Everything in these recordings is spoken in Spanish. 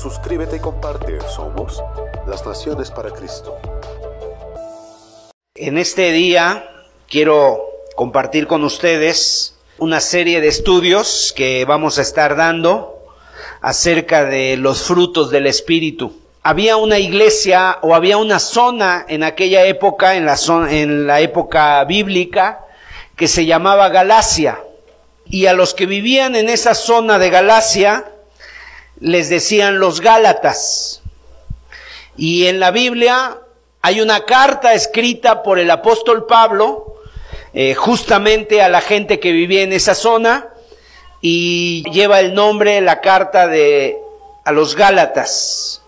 Suscríbete y comparte. Somos las Naciones para Cristo. En este día quiero compartir con ustedes una serie de estudios que vamos a estar dando acerca de los frutos del Espíritu. Había una iglesia o había una zona en aquella época, en la, zona, en la época bíblica, que se llamaba Galacia. Y a los que vivían en esa zona de Galacia, les decían los Gálatas. Y en la Biblia hay una carta escrita por el apóstol Pablo, eh, justamente a la gente que vivía en esa zona, y lleva el nombre, la carta de a los Gálatas.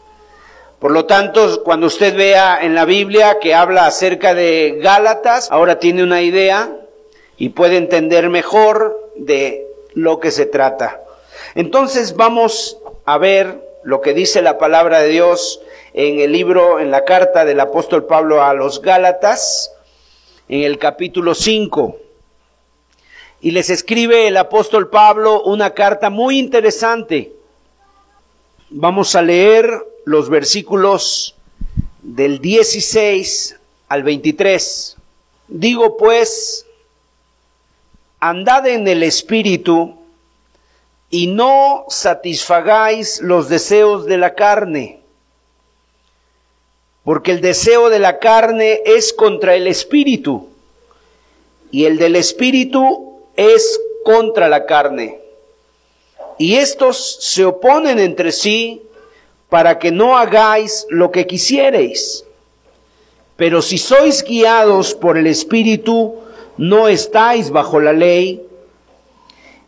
Por lo tanto, cuando usted vea en la Biblia que habla acerca de Gálatas, ahora tiene una idea y puede entender mejor de lo que se trata. Entonces vamos a ver lo que dice la palabra de Dios en el libro, en la carta del apóstol Pablo a los Gálatas, en el capítulo 5. Y les escribe el apóstol Pablo una carta muy interesante. Vamos a leer los versículos del 16 al 23. Digo pues, andad en el Espíritu y no satisfagáis los deseos de la carne, porque el deseo de la carne es contra el espíritu, y el del espíritu es contra la carne. Y estos se oponen entre sí para que no hagáis lo que quisiereis. Pero si sois guiados por el espíritu, no estáis bajo la ley,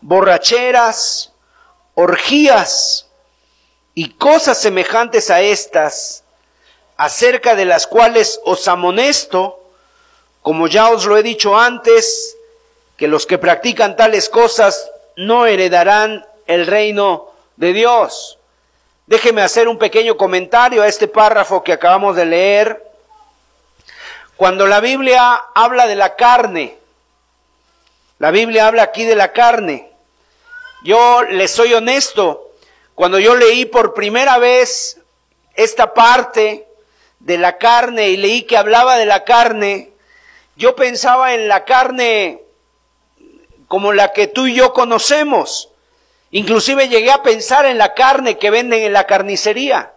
borracheras, orgías y cosas semejantes a estas, acerca de las cuales os amonesto, como ya os lo he dicho antes, que los que practican tales cosas no heredarán el reino de Dios. Déjeme hacer un pequeño comentario a este párrafo que acabamos de leer. Cuando la Biblia habla de la carne, la Biblia habla aquí de la carne. Yo les soy honesto, cuando yo leí por primera vez esta parte de la carne y leí que hablaba de la carne, yo pensaba en la carne como la que tú y yo conocemos. Inclusive llegué a pensar en la carne que venden en la carnicería.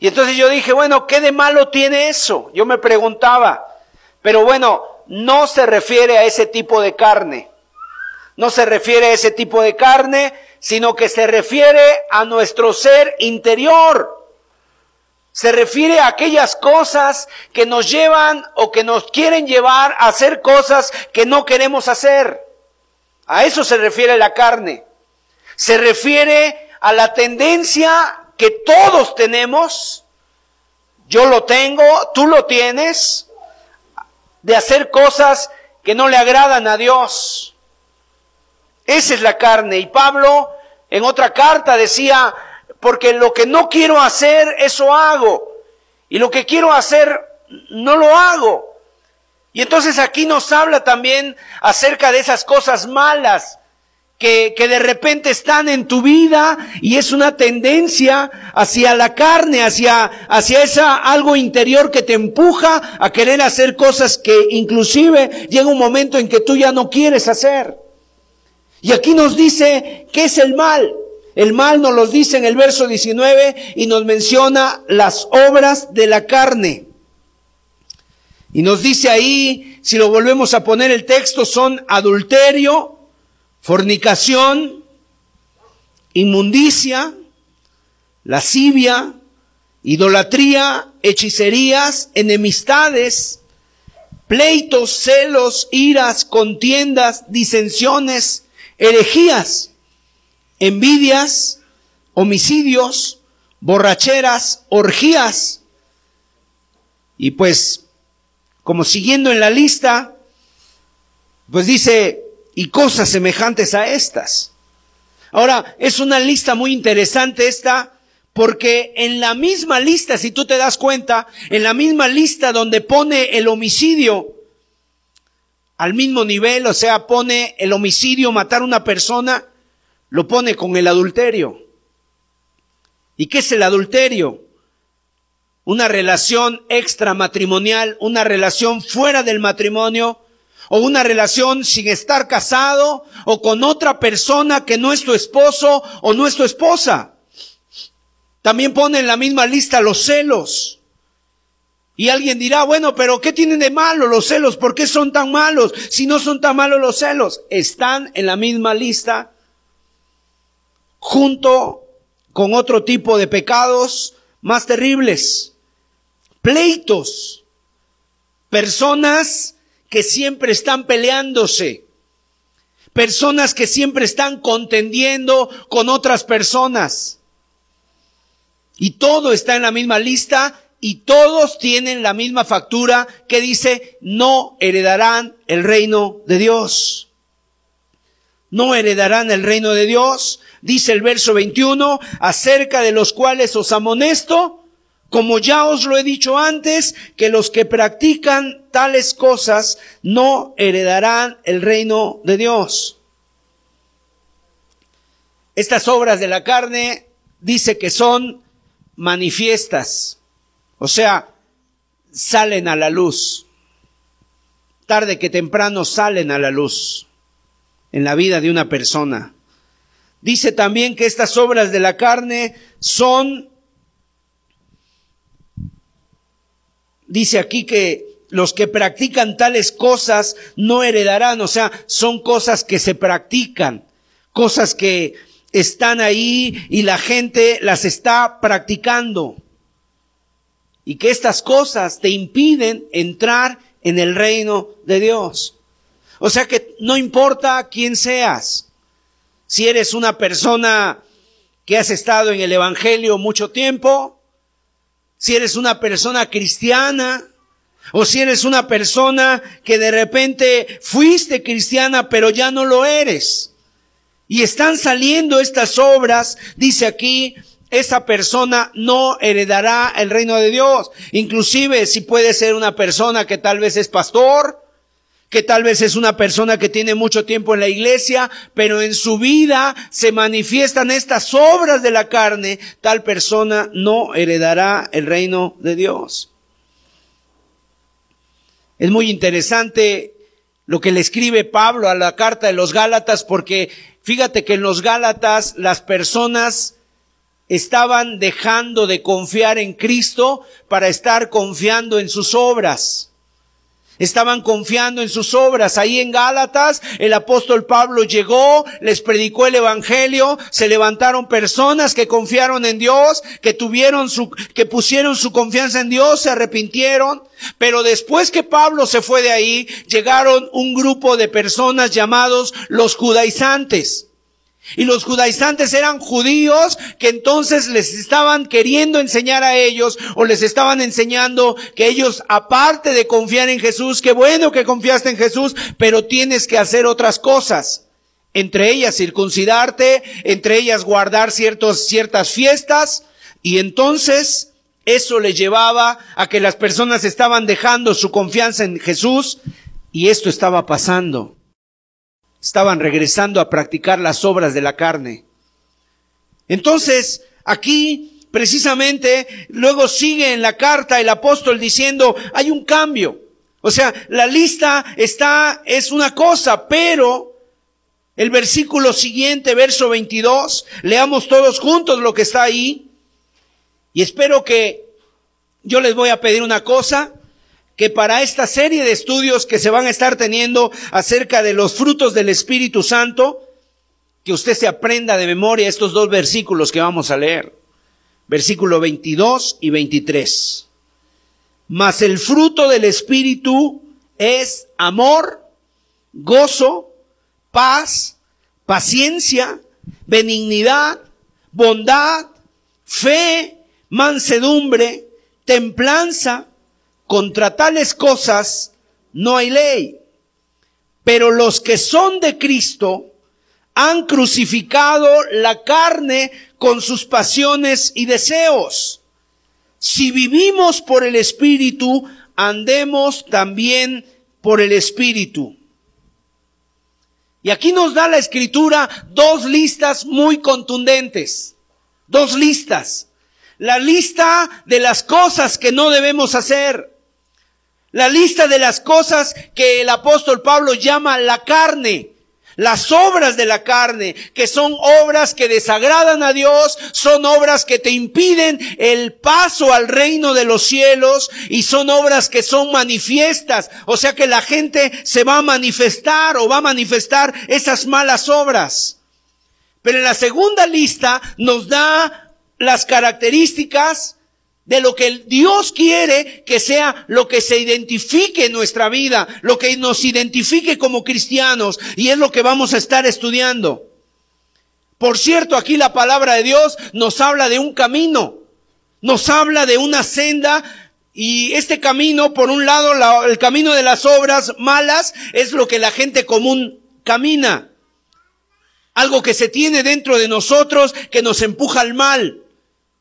Y entonces yo dije, bueno, ¿qué de malo tiene eso? Yo me preguntaba. Pero bueno, no se refiere a ese tipo de carne. No se refiere a ese tipo de carne, sino que se refiere a nuestro ser interior. Se refiere a aquellas cosas que nos llevan o que nos quieren llevar a hacer cosas que no queremos hacer. A eso se refiere la carne. Se refiere a la tendencia que todos tenemos. Yo lo tengo, tú lo tienes de hacer cosas que no le agradan a Dios. Esa es la carne. Y Pablo en otra carta decía, porque lo que no quiero hacer, eso hago. Y lo que quiero hacer, no lo hago. Y entonces aquí nos habla también acerca de esas cosas malas que, que, de repente están en tu vida y es una tendencia hacia la carne, hacia, hacia esa algo interior que te empuja a querer hacer cosas que inclusive llega un momento en que tú ya no quieres hacer. Y aquí nos dice qué es el mal. El mal nos los dice en el verso 19 y nos menciona las obras de la carne. Y nos dice ahí, si lo volvemos a poner el texto, son adulterio, fornicación, inmundicia, lascivia, idolatría, hechicerías, enemistades, pleitos, celos, iras, contiendas, disensiones, herejías, envidias, homicidios, borracheras, orgías. Y pues, como siguiendo en la lista, pues dice, y cosas semejantes a estas. Ahora, es una lista muy interesante esta, porque en la misma lista, si tú te das cuenta, en la misma lista donde pone el homicidio al mismo nivel, o sea, pone el homicidio, matar a una persona, lo pone con el adulterio. ¿Y qué es el adulterio? Una relación extramatrimonial, una relación fuera del matrimonio, o una relación sin estar casado, o con otra persona que no es tu esposo o no es tu esposa. También pone en la misma lista los celos. Y alguien dirá, bueno, pero ¿qué tienen de malo los celos? ¿Por qué son tan malos? Si no son tan malos los celos, están en la misma lista junto con otro tipo de pecados más terribles. Pleitos. Personas que siempre están peleándose. Personas que siempre están contendiendo con otras personas. Y todo está en la misma lista y todos tienen la misma factura que dice, no heredarán el reino de Dios. No heredarán el reino de Dios, dice el verso 21, acerca de los cuales os amonesto, como ya os lo he dicho antes, que los que practican tales cosas no heredarán el reino de Dios. Estas obras de la carne dice que son manifiestas, o sea, salen a la luz. Tarde que temprano salen a la luz en la vida de una persona. Dice también que estas obras de la carne son, dice aquí que los que practican tales cosas no heredarán, o sea, son cosas que se practican, cosas que están ahí y la gente las está practicando. Y que estas cosas te impiden entrar en el reino de Dios. O sea que no importa quién seas, si eres una persona que has estado en el Evangelio mucho tiempo, si eres una persona cristiana, o si eres una persona que de repente fuiste cristiana pero ya no lo eres. Y están saliendo estas obras, dice aquí, esa persona no heredará el reino de Dios. Inclusive si puede ser una persona que tal vez es pastor, que tal vez es una persona que tiene mucho tiempo en la iglesia, pero en su vida se manifiestan estas obras de la carne, tal persona no heredará el reino de Dios. Es muy interesante lo que le escribe Pablo a la carta de los Gálatas porque Fíjate que en los Gálatas las personas estaban dejando de confiar en Cristo para estar confiando en sus obras. Estaban confiando en sus obras. Ahí en Gálatas, el apóstol Pablo llegó, les predicó el evangelio, se levantaron personas que confiaron en Dios, que tuvieron su, que pusieron su confianza en Dios, se arrepintieron. Pero después que Pablo se fue de ahí, llegaron un grupo de personas llamados los judaizantes. Y los judaizantes eran judíos que entonces les estaban queriendo enseñar a ellos o les estaban enseñando que ellos, aparte de confiar en Jesús, qué bueno que confiaste en Jesús, pero tienes que hacer otras cosas. Entre ellas circuncidarte, entre ellas guardar ciertos, ciertas fiestas. Y entonces eso les llevaba a que las personas estaban dejando su confianza en Jesús y esto estaba pasando estaban regresando a practicar las obras de la carne. Entonces, aquí precisamente luego sigue en la carta el apóstol diciendo, hay un cambio. O sea, la lista está, es una cosa, pero El versículo siguiente, verso 22, leamos todos juntos lo que está ahí. Y espero que yo les voy a pedir una cosa, que para esta serie de estudios que se van a estar teniendo acerca de los frutos del Espíritu Santo, que usted se aprenda de memoria estos dos versículos que vamos a leer. Versículo 22 y 23. Mas el fruto del Espíritu es amor, gozo, paz, paciencia, benignidad, bondad, fe, mansedumbre, templanza. Contra tales cosas no hay ley. Pero los que son de Cristo han crucificado la carne con sus pasiones y deseos. Si vivimos por el Espíritu, andemos también por el Espíritu. Y aquí nos da la escritura dos listas muy contundentes. Dos listas. La lista de las cosas que no debemos hacer. La lista de las cosas que el apóstol Pablo llama la carne. Las obras de la carne, que son obras que desagradan a Dios, son obras que te impiden el paso al reino de los cielos y son obras que son manifiestas. O sea que la gente se va a manifestar o va a manifestar esas malas obras. Pero en la segunda lista nos da las características de lo que Dios quiere que sea lo que se identifique en nuestra vida, lo que nos identifique como cristianos, y es lo que vamos a estar estudiando. Por cierto, aquí la palabra de Dios nos habla de un camino, nos habla de una senda, y este camino, por un lado, el camino de las obras malas, es lo que la gente común camina. Algo que se tiene dentro de nosotros que nos empuja al mal.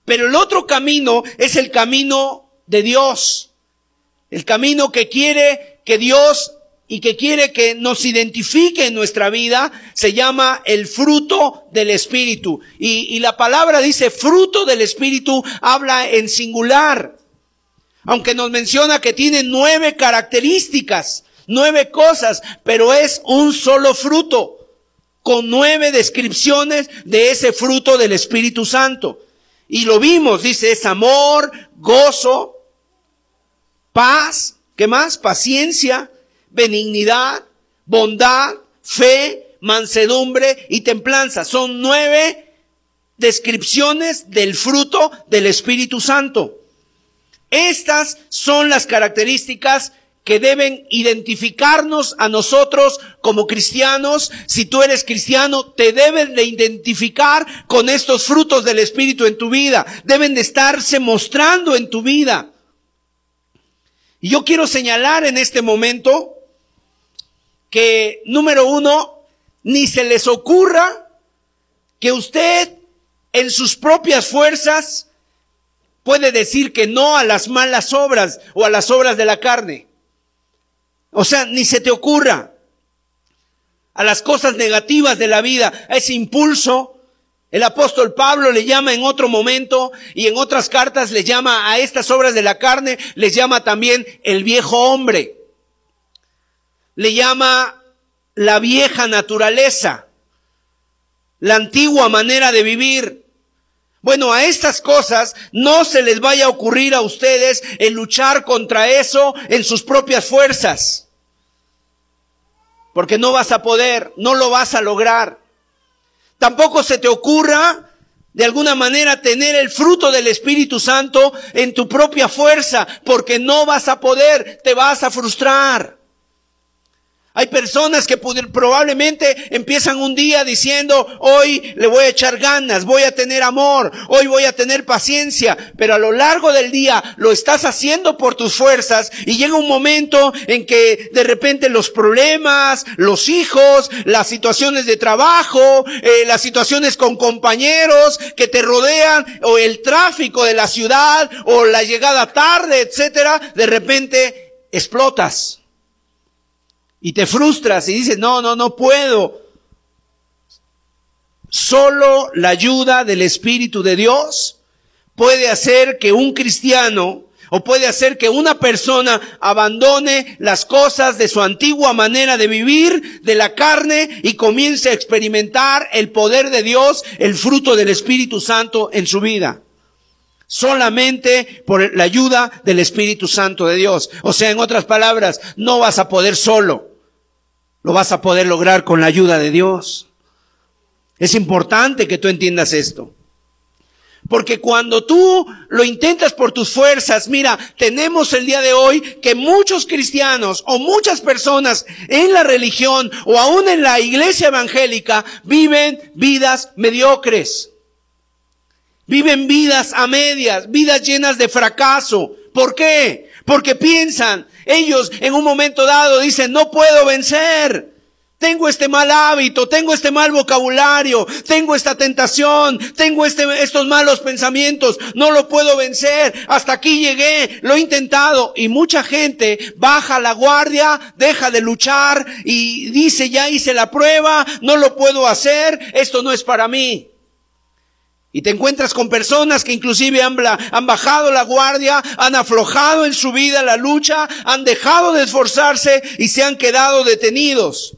Pero el otro camino es el camino de Dios. El camino que quiere que Dios y que quiere que nos identifique en nuestra vida se llama el fruto del Espíritu. Y, y, la palabra dice fruto del Espíritu, habla en singular. Aunque nos menciona que tiene nueve características, nueve cosas, pero es un solo fruto, con nueve descripciones de ese fruto del Espíritu Santo. Y lo vimos, dice, es amor, gozo, paz, ¿qué más? Paciencia, benignidad, bondad, fe, mansedumbre y templanza. Son nueve descripciones del fruto del Espíritu Santo. Estas son las características que deben identificarnos a nosotros como cristianos. Si tú eres cristiano, te debes de identificar con estos frutos del Espíritu en tu vida. Deben de estarse mostrando en tu vida. Y yo quiero señalar en este momento que, número uno, ni se les ocurra que usted en sus propias fuerzas puede decir que no a las malas obras o a las obras de la carne. O sea, ni se te ocurra a las cosas negativas de la vida, a ese impulso. El apóstol Pablo le llama en otro momento y en otras cartas le llama a estas obras de la carne, les llama también el viejo hombre. Le llama la vieja naturaleza, la antigua manera de vivir. Bueno, a estas cosas no se les vaya a ocurrir a ustedes el luchar contra eso en sus propias fuerzas. Porque no vas a poder, no lo vas a lograr. Tampoco se te ocurra de alguna manera tener el fruto del Espíritu Santo en tu propia fuerza, porque no vas a poder, te vas a frustrar. Hay personas que probablemente empiezan un día diciendo, hoy le voy a echar ganas, voy a tener amor, hoy voy a tener paciencia, pero a lo largo del día lo estás haciendo por tus fuerzas y llega un momento en que de repente los problemas, los hijos, las situaciones de trabajo, eh, las situaciones con compañeros que te rodean o el tráfico de la ciudad o la llegada tarde, etcétera, de repente explotas y te frustras y dices, no, no, no puedo. Solo la ayuda del Espíritu de Dios puede hacer que un cristiano o puede hacer que una persona abandone las cosas de su antigua manera de vivir, de la carne, y comience a experimentar el poder de Dios, el fruto del Espíritu Santo en su vida. Solamente por la ayuda del Espíritu Santo de Dios. O sea, en otras palabras, no vas a poder solo. Lo vas a poder lograr con la ayuda de Dios. Es importante que tú entiendas esto. Porque cuando tú lo intentas por tus fuerzas, mira, tenemos el día de hoy que muchos cristianos o muchas personas en la religión o aún en la iglesia evangélica viven vidas mediocres. Viven vidas a medias, vidas llenas de fracaso. ¿Por qué? Porque piensan, ellos en un momento dado dicen, no puedo vencer. Tengo este mal hábito, tengo este mal vocabulario, tengo esta tentación, tengo este, estos malos pensamientos, no lo puedo vencer, hasta aquí llegué, lo he intentado y mucha gente baja la guardia, deja de luchar y dice ya hice la prueba, no lo puedo hacer, esto no es para mí. Y te encuentras con personas que inclusive han, bajado la guardia, han aflojado en su vida la lucha, han dejado de esforzarse y se han quedado detenidos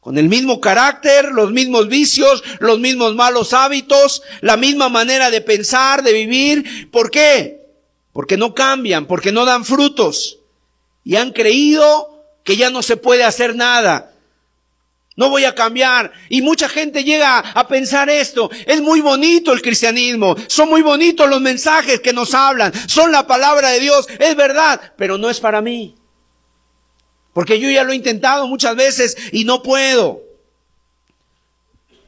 con el mismo carácter, los mismos vicios, los mismos malos hábitos, la misma manera de pensar, de vivir. ¿Por qué? Porque no cambian, porque no dan frutos. Y han creído que ya no se puede hacer nada. No voy a cambiar. Y mucha gente llega a pensar esto. Es muy bonito el cristianismo. Son muy bonitos los mensajes que nos hablan. Son la palabra de Dios. Es verdad, pero no es para mí. Porque yo ya lo he intentado muchas veces y no puedo.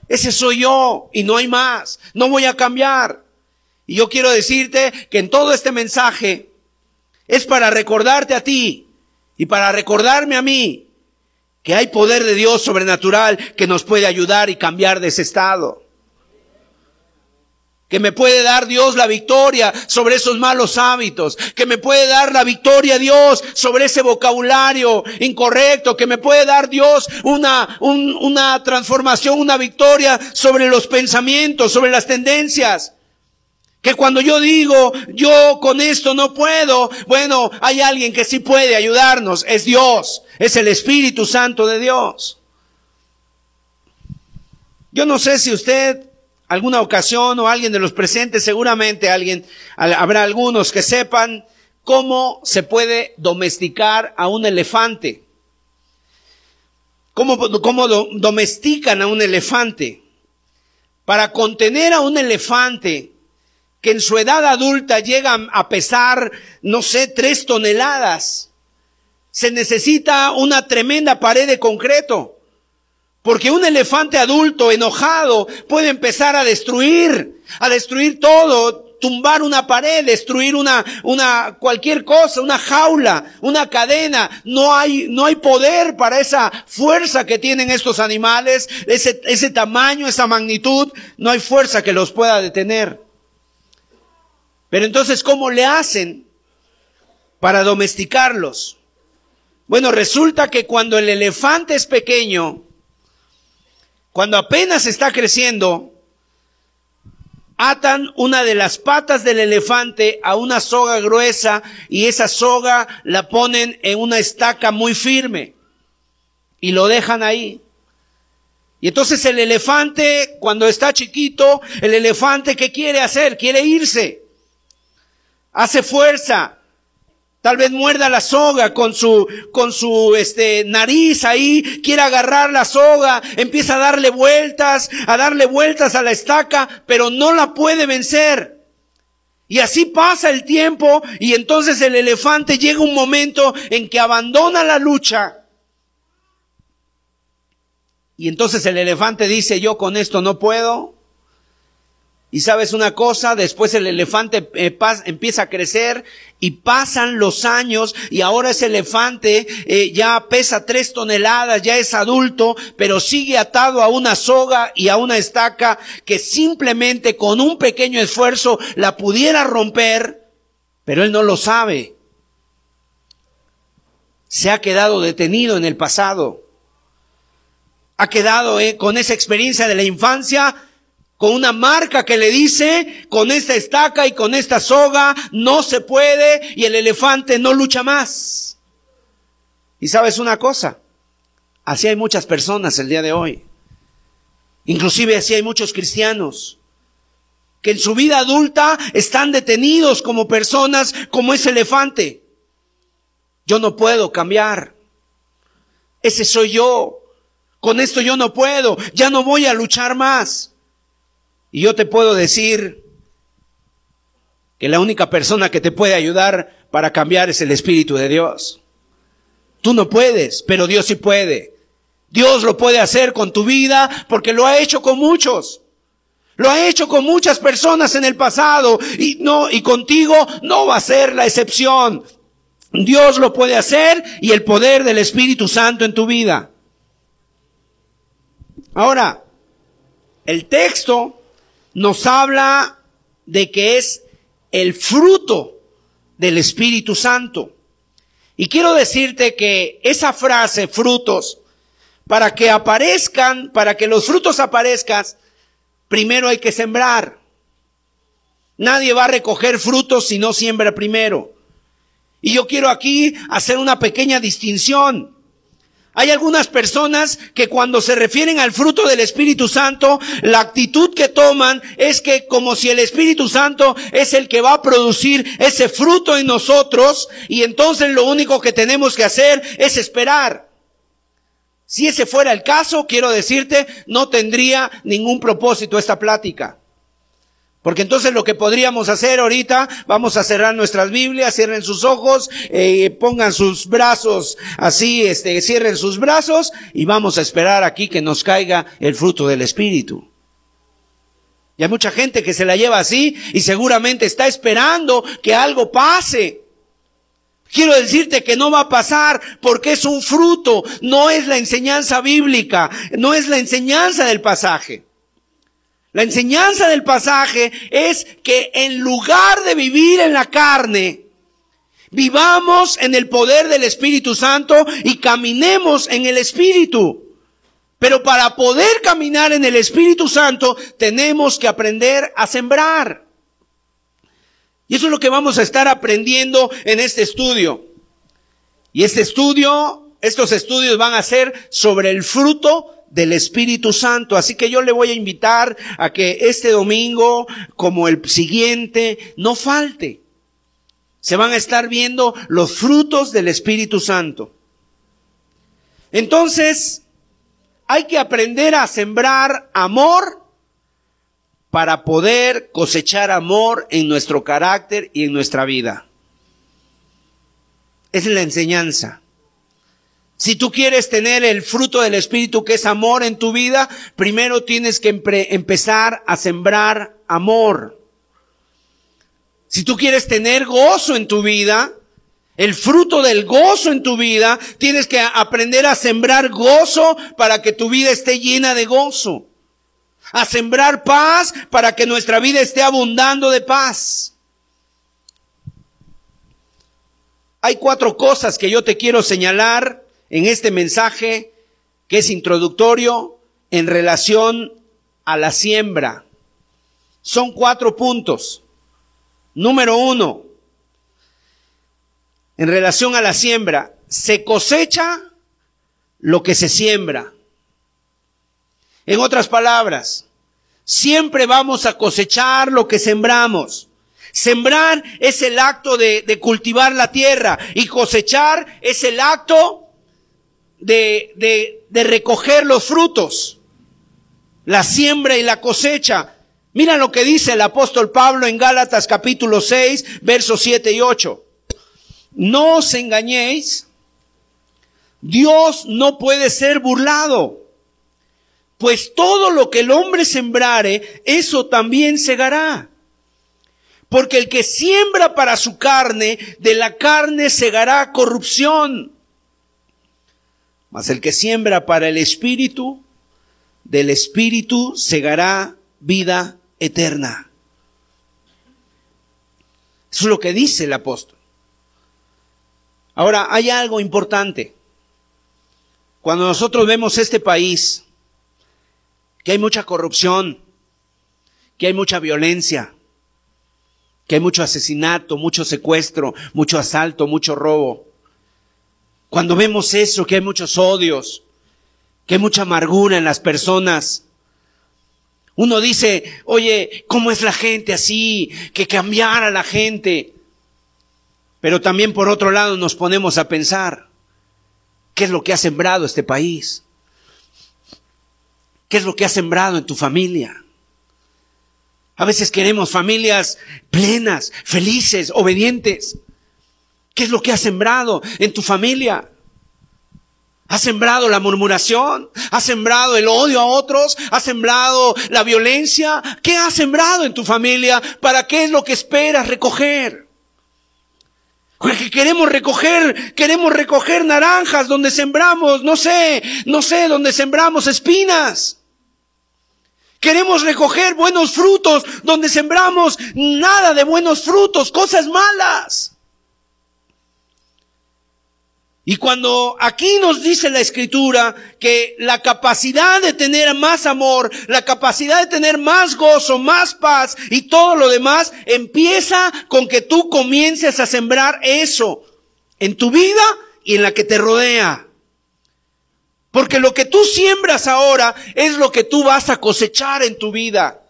Ese soy yo y no hay más. No voy a cambiar. Y yo quiero decirte que en todo este mensaje es para recordarte a ti y para recordarme a mí que hay poder de Dios sobrenatural que nos puede ayudar y cambiar de ese estado. Que me puede dar Dios la victoria sobre esos malos hábitos, que me puede dar la victoria Dios sobre ese vocabulario incorrecto, que me puede dar Dios una, una transformación, una victoria sobre los pensamientos, sobre las tendencias. Que cuando yo digo, yo con esto no puedo, bueno, hay alguien que sí puede ayudarnos, es Dios, es el Espíritu Santo de Dios. Yo no sé si usted alguna ocasión o alguien de los presentes, seguramente alguien, habrá algunos que sepan cómo se puede domesticar a un elefante. ¿Cómo, cómo domestican a un elefante? Para contener a un elefante que en su edad adulta llega a pesar, no sé, tres toneladas, se necesita una tremenda pared de concreto. Porque un elefante adulto enojado puede empezar a destruir, a destruir todo, tumbar una pared, destruir una, una, cualquier cosa, una jaula, una cadena. No hay, no hay poder para esa fuerza que tienen estos animales, ese, ese tamaño, esa magnitud. No hay fuerza que los pueda detener. Pero entonces, ¿cómo le hacen para domesticarlos? Bueno, resulta que cuando el elefante es pequeño, cuando apenas está creciendo, atan una de las patas del elefante a una soga gruesa y esa soga la ponen en una estaca muy firme y lo dejan ahí. Y entonces el elefante, cuando está chiquito, el elefante, ¿qué quiere hacer? Quiere irse. Hace fuerza, Tal vez muerda la soga con su, con su, este, nariz ahí, quiere agarrar la soga, empieza a darle vueltas, a darle vueltas a la estaca, pero no la puede vencer. Y así pasa el tiempo y entonces el elefante llega un momento en que abandona la lucha. Y entonces el elefante dice, yo con esto no puedo, y sabes una cosa, después el elefante eh, empieza a crecer y pasan los años y ahora ese elefante eh, ya pesa tres toneladas, ya es adulto, pero sigue atado a una soga y a una estaca que simplemente con un pequeño esfuerzo la pudiera romper, pero él no lo sabe. Se ha quedado detenido en el pasado. Ha quedado eh, con esa experiencia de la infancia con una marca que le dice, con esta estaca y con esta soga no se puede y el elefante no lucha más. Y sabes una cosa, así hay muchas personas el día de hoy. Inclusive así hay muchos cristianos que en su vida adulta están detenidos como personas como ese elefante. Yo no puedo cambiar. Ese soy yo. Con esto yo no puedo. Ya no voy a luchar más. Y yo te puedo decir que la única persona que te puede ayudar para cambiar es el Espíritu de Dios. Tú no puedes, pero Dios sí puede. Dios lo puede hacer con tu vida porque lo ha hecho con muchos. Lo ha hecho con muchas personas en el pasado y no y contigo no va a ser la excepción. Dios lo puede hacer y el poder del Espíritu Santo en tu vida. Ahora, el texto nos habla de que es el fruto del Espíritu Santo. Y quiero decirte que esa frase, frutos, para que aparezcan, para que los frutos aparezcan, primero hay que sembrar. Nadie va a recoger frutos si no siembra primero. Y yo quiero aquí hacer una pequeña distinción. Hay algunas personas que cuando se refieren al fruto del Espíritu Santo, la actitud que toman es que como si el Espíritu Santo es el que va a producir ese fruto en nosotros y entonces lo único que tenemos que hacer es esperar. Si ese fuera el caso, quiero decirte, no tendría ningún propósito esta plática. Porque entonces lo que podríamos hacer ahorita, vamos a cerrar nuestras Biblias, cierren sus ojos, eh, pongan sus brazos así, este, cierren sus brazos y vamos a esperar aquí que nos caiga el fruto del Espíritu. Y hay mucha gente que se la lleva así y seguramente está esperando que algo pase. Quiero decirte que no va a pasar porque es un fruto, no es la enseñanza bíblica, no es la enseñanza del pasaje. La enseñanza del pasaje es que en lugar de vivir en la carne, vivamos en el poder del Espíritu Santo y caminemos en el Espíritu. Pero para poder caminar en el Espíritu Santo tenemos que aprender a sembrar. Y eso es lo que vamos a estar aprendiendo en este estudio. Y este estudio, estos estudios van a ser sobre el fruto del Espíritu Santo. Así que yo le voy a invitar a que este domingo, como el siguiente, no falte. Se van a estar viendo los frutos del Espíritu Santo. Entonces, hay que aprender a sembrar amor para poder cosechar amor en nuestro carácter y en nuestra vida. Es la enseñanza. Si tú quieres tener el fruto del Espíritu, que es amor en tu vida, primero tienes que empezar a sembrar amor. Si tú quieres tener gozo en tu vida, el fruto del gozo en tu vida, tienes que aprender a sembrar gozo para que tu vida esté llena de gozo. A sembrar paz para que nuestra vida esté abundando de paz. Hay cuatro cosas que yo te quiero señalar en este mensaje que es introductorio en relación a la siembra. Son cuatro puntos. Número uno, en relación a la siembra, se cosecha lo que se siembra. En otras palabras, siempre vamos a cosechar lo que sembramos. Sembrar es el acto de, cultivar la tierra y cosechar es el acto de, de, recoger los frutos, la siembra y la cosecha. Mira lo que dice el apóstol Pablo en Gálatas capítulo 6, versos 7 y 8. No os engañéis, Dios no puede ser burlado, pues todo lo que el hombre sembrare, eso también segará. Porque el que siembra para su carne, de la carne segará corrupción. Mas el que siembra para el Espíritu, del Espíritu segará vida eterna. Eso es lo que dice el apóstol. Ahora, hay algo importante. Cuando nosotros vemos este país, que hay mucha corrupción, que hay mucha violencia, que hay mucho asesinato, mucho secuestro, mucho asalto, mucho robo. Cuando vemos eso, que hay muchos odios, que hay mucha amargura en las personas, uno dice, oye, ¿cómo es la gente así? Que cambiara la gente. Pero también por otro lado nos ponemos a pensar, ¿qué es lo que ha sembrado este país? ¿Qué es lo que ha sembrado en tu familia? A veces queremos familias plenas, felices, obedientes. ¿Qué es lo que ha sembrado en tu familia? ¿Ha sembrado la murmuración? ¿Ha sembrado el odio a otros? ¿Ha sembrado la violencia? ¿Qué ha sembrado en tu familia? ¿Para qué es lo que esperas recoger? Que queremos recoger, queremos recoger naranjas donde sembramos, no sé, no sé, donde sembramos espinas. Queremos recoger buenos frutos donde sembramos nada de buenos frutos, cosas malas. Y cuando aquí nos dice la escritura que la capacidad de tener más amor, la capacidad de tener más gozo, más paz y todo lo demás, empieza con que tú comiences a sembrar eso en tu vida y en la que te rodea. Porque lo que tú siembras ahora es lo que tú vas a cosechar en tu vida.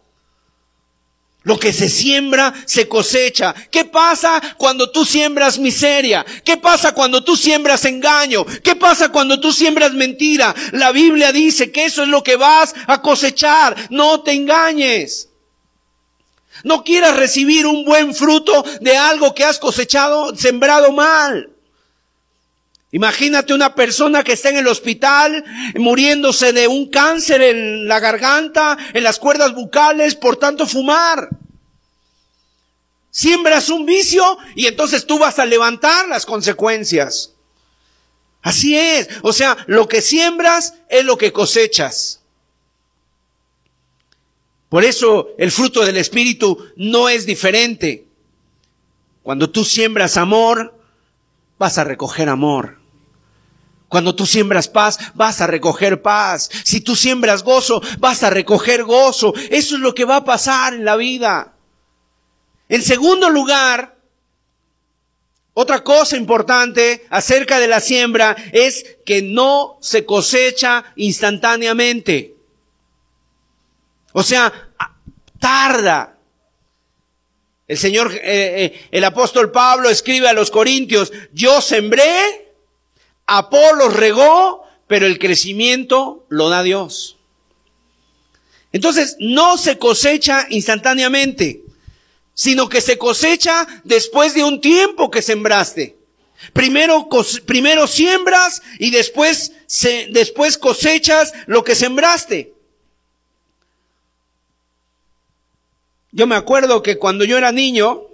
Lo que se siembra, se cosecha. ¿Qué pasa cuando tú siembras miseria? ¿Qué pasa cuando tú siembras engaño? ¿Qué pasa cuando tú siembras mentira? La Biblia dice que eso es lo que vas a cosechar. No te engañes. No quieras recibir un buen fruto de algo que has cosechado, sembrado mal. Imagínate una persona que está en el hospital muriéndose de un cáncer en la garganta, en las cuerdas bucales, por tanto fumar. Siembras un vicio y entonces tú vas a levantar las consecuencias. Así es. O sea, lo que siembras es lo que cosechas. Por eso el fruto del Espíritu no es diferente. Cuando tú siembras amor, vas a recoger amor. Cuando tú siembras paz, vas a recoger paz. Si tú siembras gozo, vas a recoger gozo. Eso es lo que va a pasar en la vida. En segundo lugar, otra cosa importante acerca de la siembra es que no se cosecha instantáneamente. O sea, tarda. El Señor, eh, eh, el apóstol Pablo escribe a los Corintios, yo sembré, Apolo regó, pero el crecimiento lo da Dios. Entonces, no se cosecha instantáneamente, sino que se cosecha después de un tiempo que sembraste. Primero, primero siembras y después, se, después cosechas lo que sembraste. Yo me acuerdo que cuando yo era niño,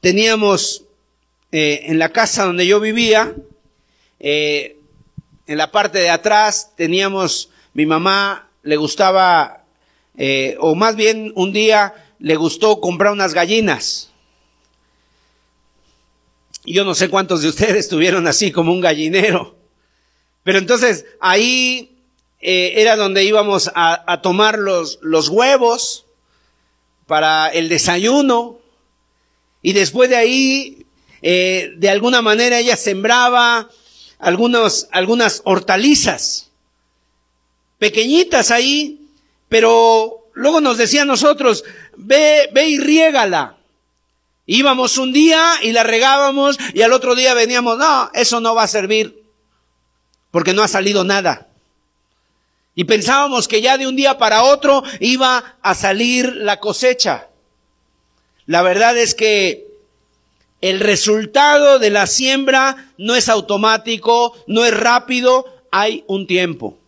teníamos eh, en la casa donde yo vivía, eh, en la parte de atrás teníamos, mi mamá le gustaba, eh, o más bien un día le gustó comprar unas gallinas. Yo no sé cuántos de ustedes tuvieron así como un gallinero. Pero entonces ahí eh, era donde íbamos a, tomar los, los huevos para el desayuno. Y después de ahí, de alguna manera ella sembraba algunos, algunas hortalizas, pequeñitas ahí, pero luego nos decía nosotros, ve, ve y riégala. Íbamos un día y la regábamos y al otro día veníamos, no, eso no va a servir, porque no ha salido nada. Y pensábamos que ya de un día para otro iba a salir la cosecha. La verdad es que el resultado de la siembra no es automático, no es rápido, hay un tiempo.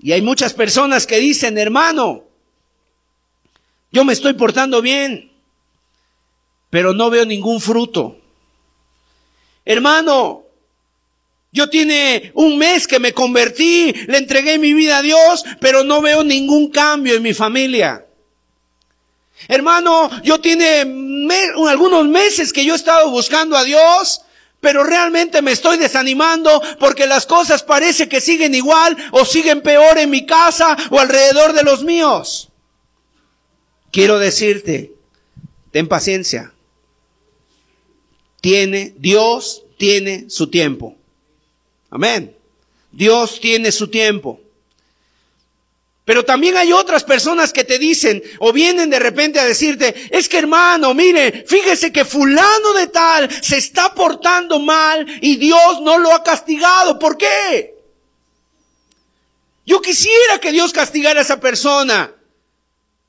Y hay muchas personas que dicen, hermano, yo me estoy portando bien, pero no veo ningún fruto. Hermano, yo tiene un mes que me convertí, le entregué mi vida a Dios, pero no veo ningún cambio en mi familia. Hermano, yo tiene algunos meses que yo he estado buscando a Dios, pero realmente me estoy desanimando porque las cosas parece que siguen igual o siguen peor en mi casa o alrededor de los míos. Quiero decirte, ten paciencia. Tiene, Dios tiene su tiempo. Amén. Dios tiene su tiempo. Pero también hay otras personas que te dicen o vienen de repente a decirte, es que hermano, mire, fíjese que fulano de tal se está portando mal y Dios no lo ha castigado. ¿Por qué? Yo quisiera que Dios castigara a esa persona.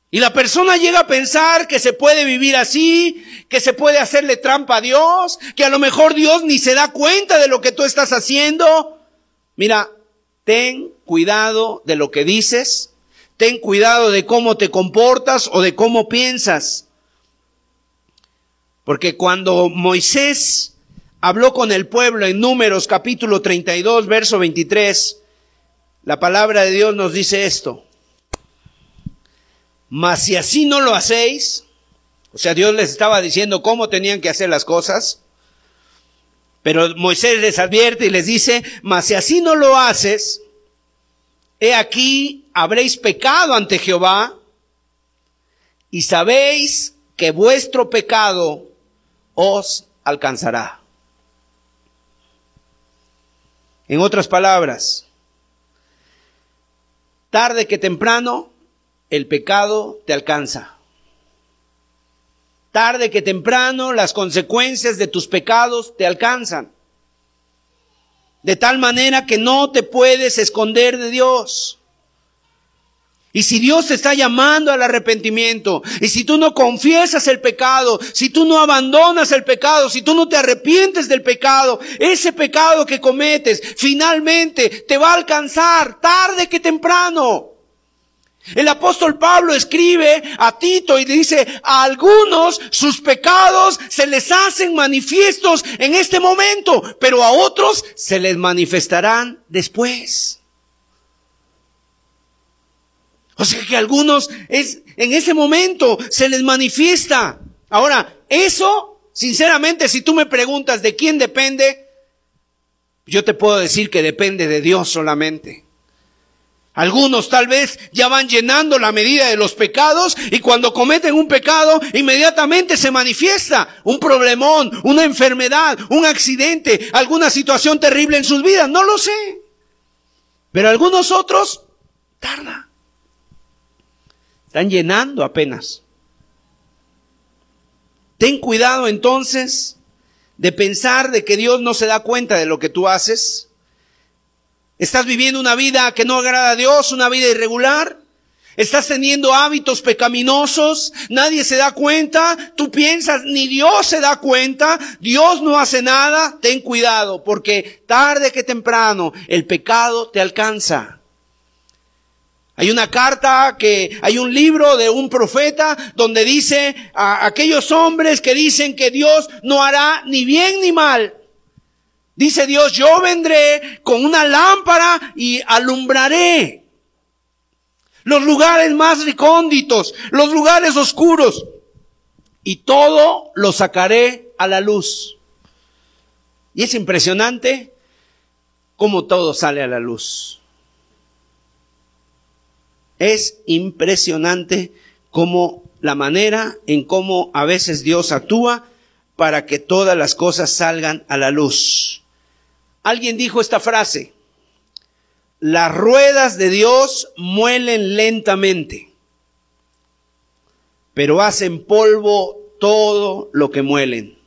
Y la persona llega a pensar que se puede vivir así, que se puede hacerle trampa a Dios, que a lo mejor Dios ni se da cuenta de lo que tú estás haciendo. Mira, ten cuidado de lo que dices, ten cuidado de cómo te comportas o de cómo piensas. Porque cuando Moisés habló con el pueblo en Números capítulo 32, verso 23, la palabra de Dios nos dice esto. Mas si así no lo hacéis, o sea, Dios les estaba diciendo cómo tenían que hacer las cosas, pero Moisés les advierte y les dice, mas si así no lo haces, he aquí habréis pecado ante Jehová y sabéis que vuestro pecado os alcanzará. En otras palabras, tarde que temprano, el pecado te alcanza. Tarde que temprano las consecuencias de tus pecados te alcanzan. De tal manera que no te puedes esconder de Dios. Y si Dios te está llamando al arrepentimiento, y si tú no confiesas el pecado, si tú no abandonas el pecado, si tú no te arrepientes del pecado, ese pecado que cometes finalmente te va a alcanzar tarde que temprano. El apóstol Pablo escribe a Tito y dice, a algunos sus pecados se les hacen manifiestos en este momento, pero a otros se les manifestarán después. O sea que a algunos es, en ese momento se les manifiesta. Ahora, eso, sinceramente, si tú me preguntas de quién depende, yo te puedo decir que depende de Dios solamente. Algunos tal vez ya van llenando la medida de los pecados y cuando cometen un pecado inmediatamente se manifiesta un problemón, una enfermedad, un accidente, alguna situación terrible en sus vidas. No lo sé. Pero algunos otros tarda. Están llenando apenas. Ten cuidado entonces de pensar de que Dios no se da cuenta de lo que tú haces ¿Estás viviendo una vida que no agrada a Dios, una vida irregular? ¿Estás teniendo hábitos pecaminosos? Nadie se da cuenta. Tú piensas, ni Dios se da cuenta. Dios no hace nada. Ten cuidado, porque tarde que temprano el pecado te alcanza. Hay una carta que, hay un libro de un profeta donde dice a aquellos hombres que dicen que Dios no hará ni bien ni mal. Dice Dios, yo vendré con una lámpara y alumbraré los lugares más recónditos, los lugares oscuros, y todo lo sacaré a la luz. Y es impresionante cómo todo sale a la luz. Es impresionante cómo la manera en cómo a veces Dios actúa para que todas las cosas salgan a la luz. Alguien dijo esta frase, las ruedas de Dios muelen lentamente, pero hacen polvo todo lo que muelen.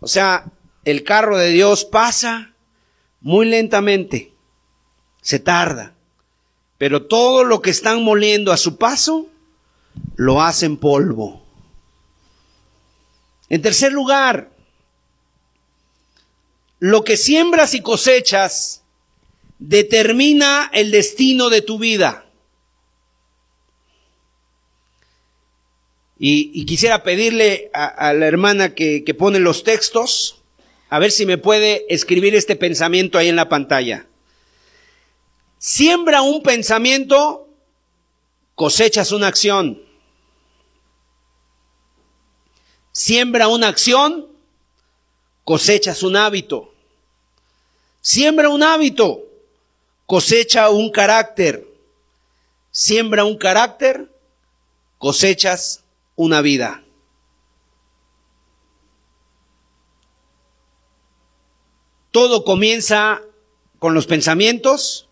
O sea, el carro de Dios pasa muy lentamente, se tarda, pero todo lo que están moliendo a su paso, lo hacen polvo. En tercer lugar, lo que siembras y cosechas determina el destino de tu vida. Y, quisiera pedirle a, la hermana que, que pone los textos, a ver si me puede escribir este pensamiento ahí en la pantalla. Siembra un pensamiento, cosechas una acción. Siembra una acción, cosechas un hábito. Siembra un hábito, cosecha un carácter. Siembra un carácter, cosechas una vida. Todo comienza con los pensamientos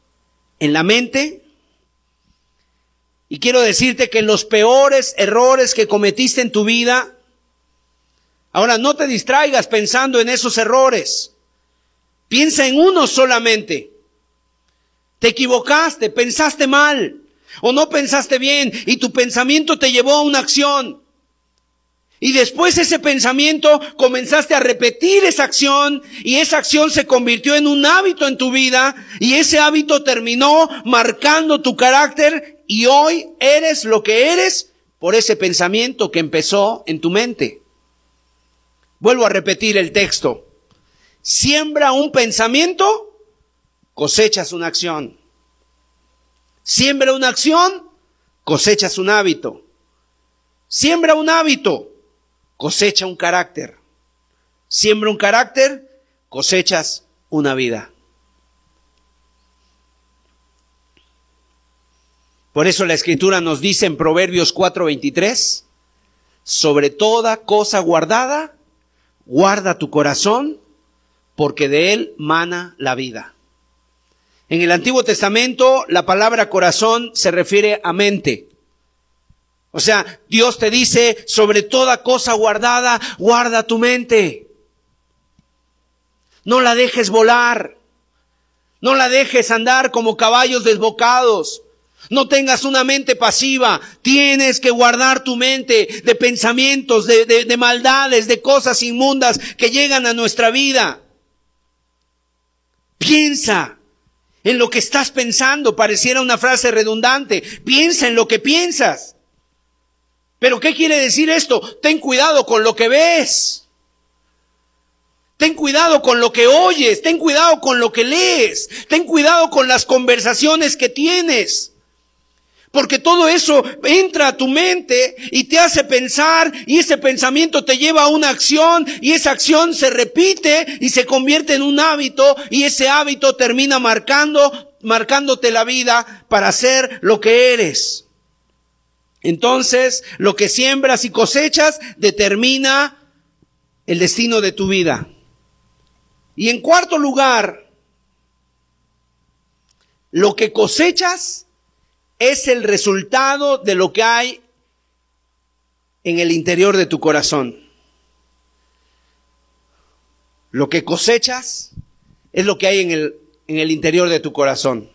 en la mente. Y quiero decirte que los peores errores que cometiste en tu vida, ahora no te distraigas pensando en esos errores. Piensa en uno solamente. Te equivocaste, pensaste mal o no pensaste bien y tu pensamiento te llevó a una acción. Y después ese pensamiento comenzaste a repetir esa acción y esa acción se convirtió en un hábito en tu vida y ese hábito terminó marcando tu carácter y hoy eres lo que eres por ese pensamiento que empezó en tu mente. Vuelvo a repetir el texto. Siembra un pensamiento, cosechas una acción. Siembra una acción, cosechas un hábito. Siembra un hábito, cosecha un carácter. Siembra un carácter, cosechas una vida. Por eso la escritura nos dice en Proverbios 4:23, sobre toda cosa guardada, guarda tu corazón, porque de él mana la vida. En el Antiguo Testamento la palabra corazón se refiere a mente. O sea, Dios te dice, sobre toda cosa guardada, guarda tu mente. No la dejes volar. No la dejes andar como caballos desbocados. No tengas una mente pasiva. Tienes que guardar tu mente de pensamientos, de, de, maldades, de cosas inmundas que llegan a nuestra vida. Piensa en lo que estás pensando. Pareciera una frase redundante. Piensa en lo que piensas. Pero ¿qué quiere decir esto? Ten cuidado con lo que ves. Ten cuidado con lo que oyes, ten cuidado con lo que lees, ten cuidado con las conversaciones que tienes. Porque todo eso entra a tu mente y te hace pensar y ese pensamiento te lleva a una acción y esa acción se repite y se convierte en un hábito y ese hábito termina marcando, marcándote la vida para ser lo que eres. Entonces, lo que siembras y cosechas determina el destino de tu vida. Y en cuarto lugar, lo que cosechas es el resultado de lo que hay en el interior de tu corazón. Lo que cosechas es lo que hay en el, en el interior de tu corazón.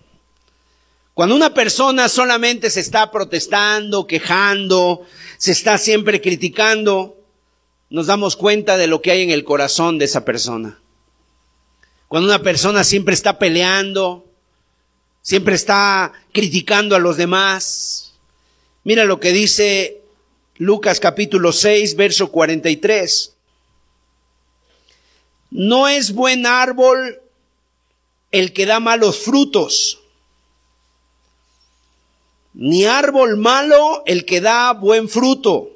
Cuando una persona solamente se está protestando, quejando, se está siempre criticando, nos damos cuenta de lo que hay en el corazón de esa persona. Cuando una persona siempre está peleando, siempre está criticando a los demás. Mira lo que dice Lucas capítulo 6, verso 43. No es buen árbol el que da malos frutos ni árbol malo el que da buen fruto.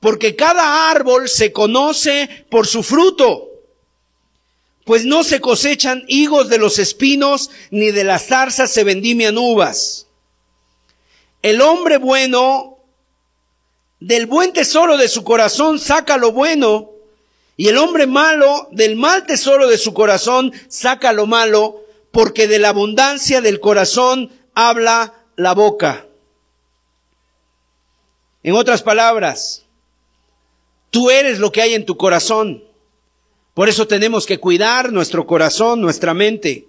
Porque cada árbol se conoce por su fruto, pues no se cosechan higos de los espinos, ni de las zarzas se vendimian uvas. El hombre bueno del buen tesoro de su corazón saca lo bueno, y el hombre malo del mal tesoro de su corazón saca lo malo, porque de la abundancia del corazón habla la boca. En otras palabras, tú eres lo que hay en tu corazón. Por eso tenemos que cuidar nuestro corazón, nuestra mente.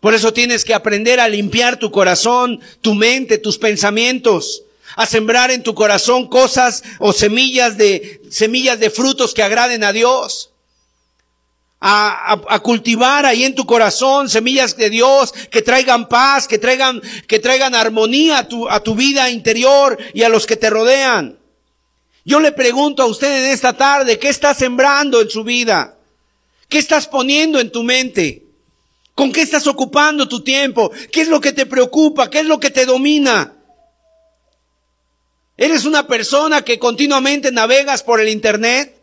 Por eso tienes que aprender a limpiar tu corazón, tu mente, tus pensamientos, a sembrar en tu corazón cosas o semillas de semillas de frutos que agraden a Dios a, cultivar ahí en tu corazón semillas de Dios que traigan paz, que traigan, que traigan armonía a tu, a tu vida interior y a los que te rodean. Yo le pregunto a usted en esta tarde, ¿qué estás sembrando en su vida? ¿Qué estás poniendo en tu mente? ¿Con qué estás ocupando tu tiempo? ¿Qué es lo que te preocupa? ¿Qué es lo que te domina? ¿Eres una persona que continuamente navegas por el Internet?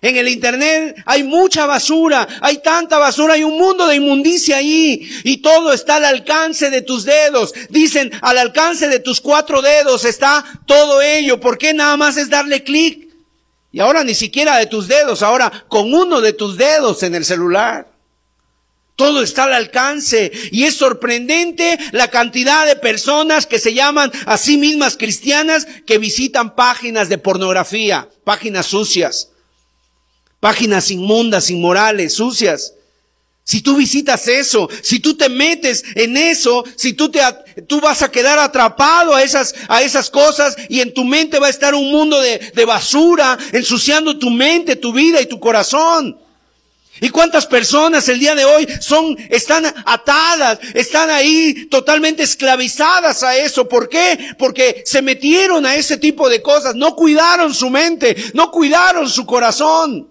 En el Internet hay mucha basura, hay tanta basura, hay un mundo de inmundicia ahí y todo está al alcance de tus dedos. Dicen, al alcance de tus cuatro dedos está todo ello. ¿Por qué nada más es darle clic? Y ahora ni siquiera de tus dedos, ahora con uno de tus dedos en el celular. Todo está al alcance y es sorprendente la cantidad de personas que se llaman a sí mismas cristianas que visitan páginas de pornografía, páginas sucias, páginas inmundas, inmorales, sucias. Si tú visitas eso, si tú te metes en eso, si tú te, tú vas a quedar atrapado a esas, a esas cosas y en tu mente va a estar un mundo de, de basura ensuciando tu mente, tu vida y tu corazón. ¿Y cuántas personas el día de hoy son, están atadas, están ahí totalmente esclavizadas a eso? ¿Por qué? Porque se metieron a ese tipo de cosas, no cuidaron su mente, no cuidaron su corazón.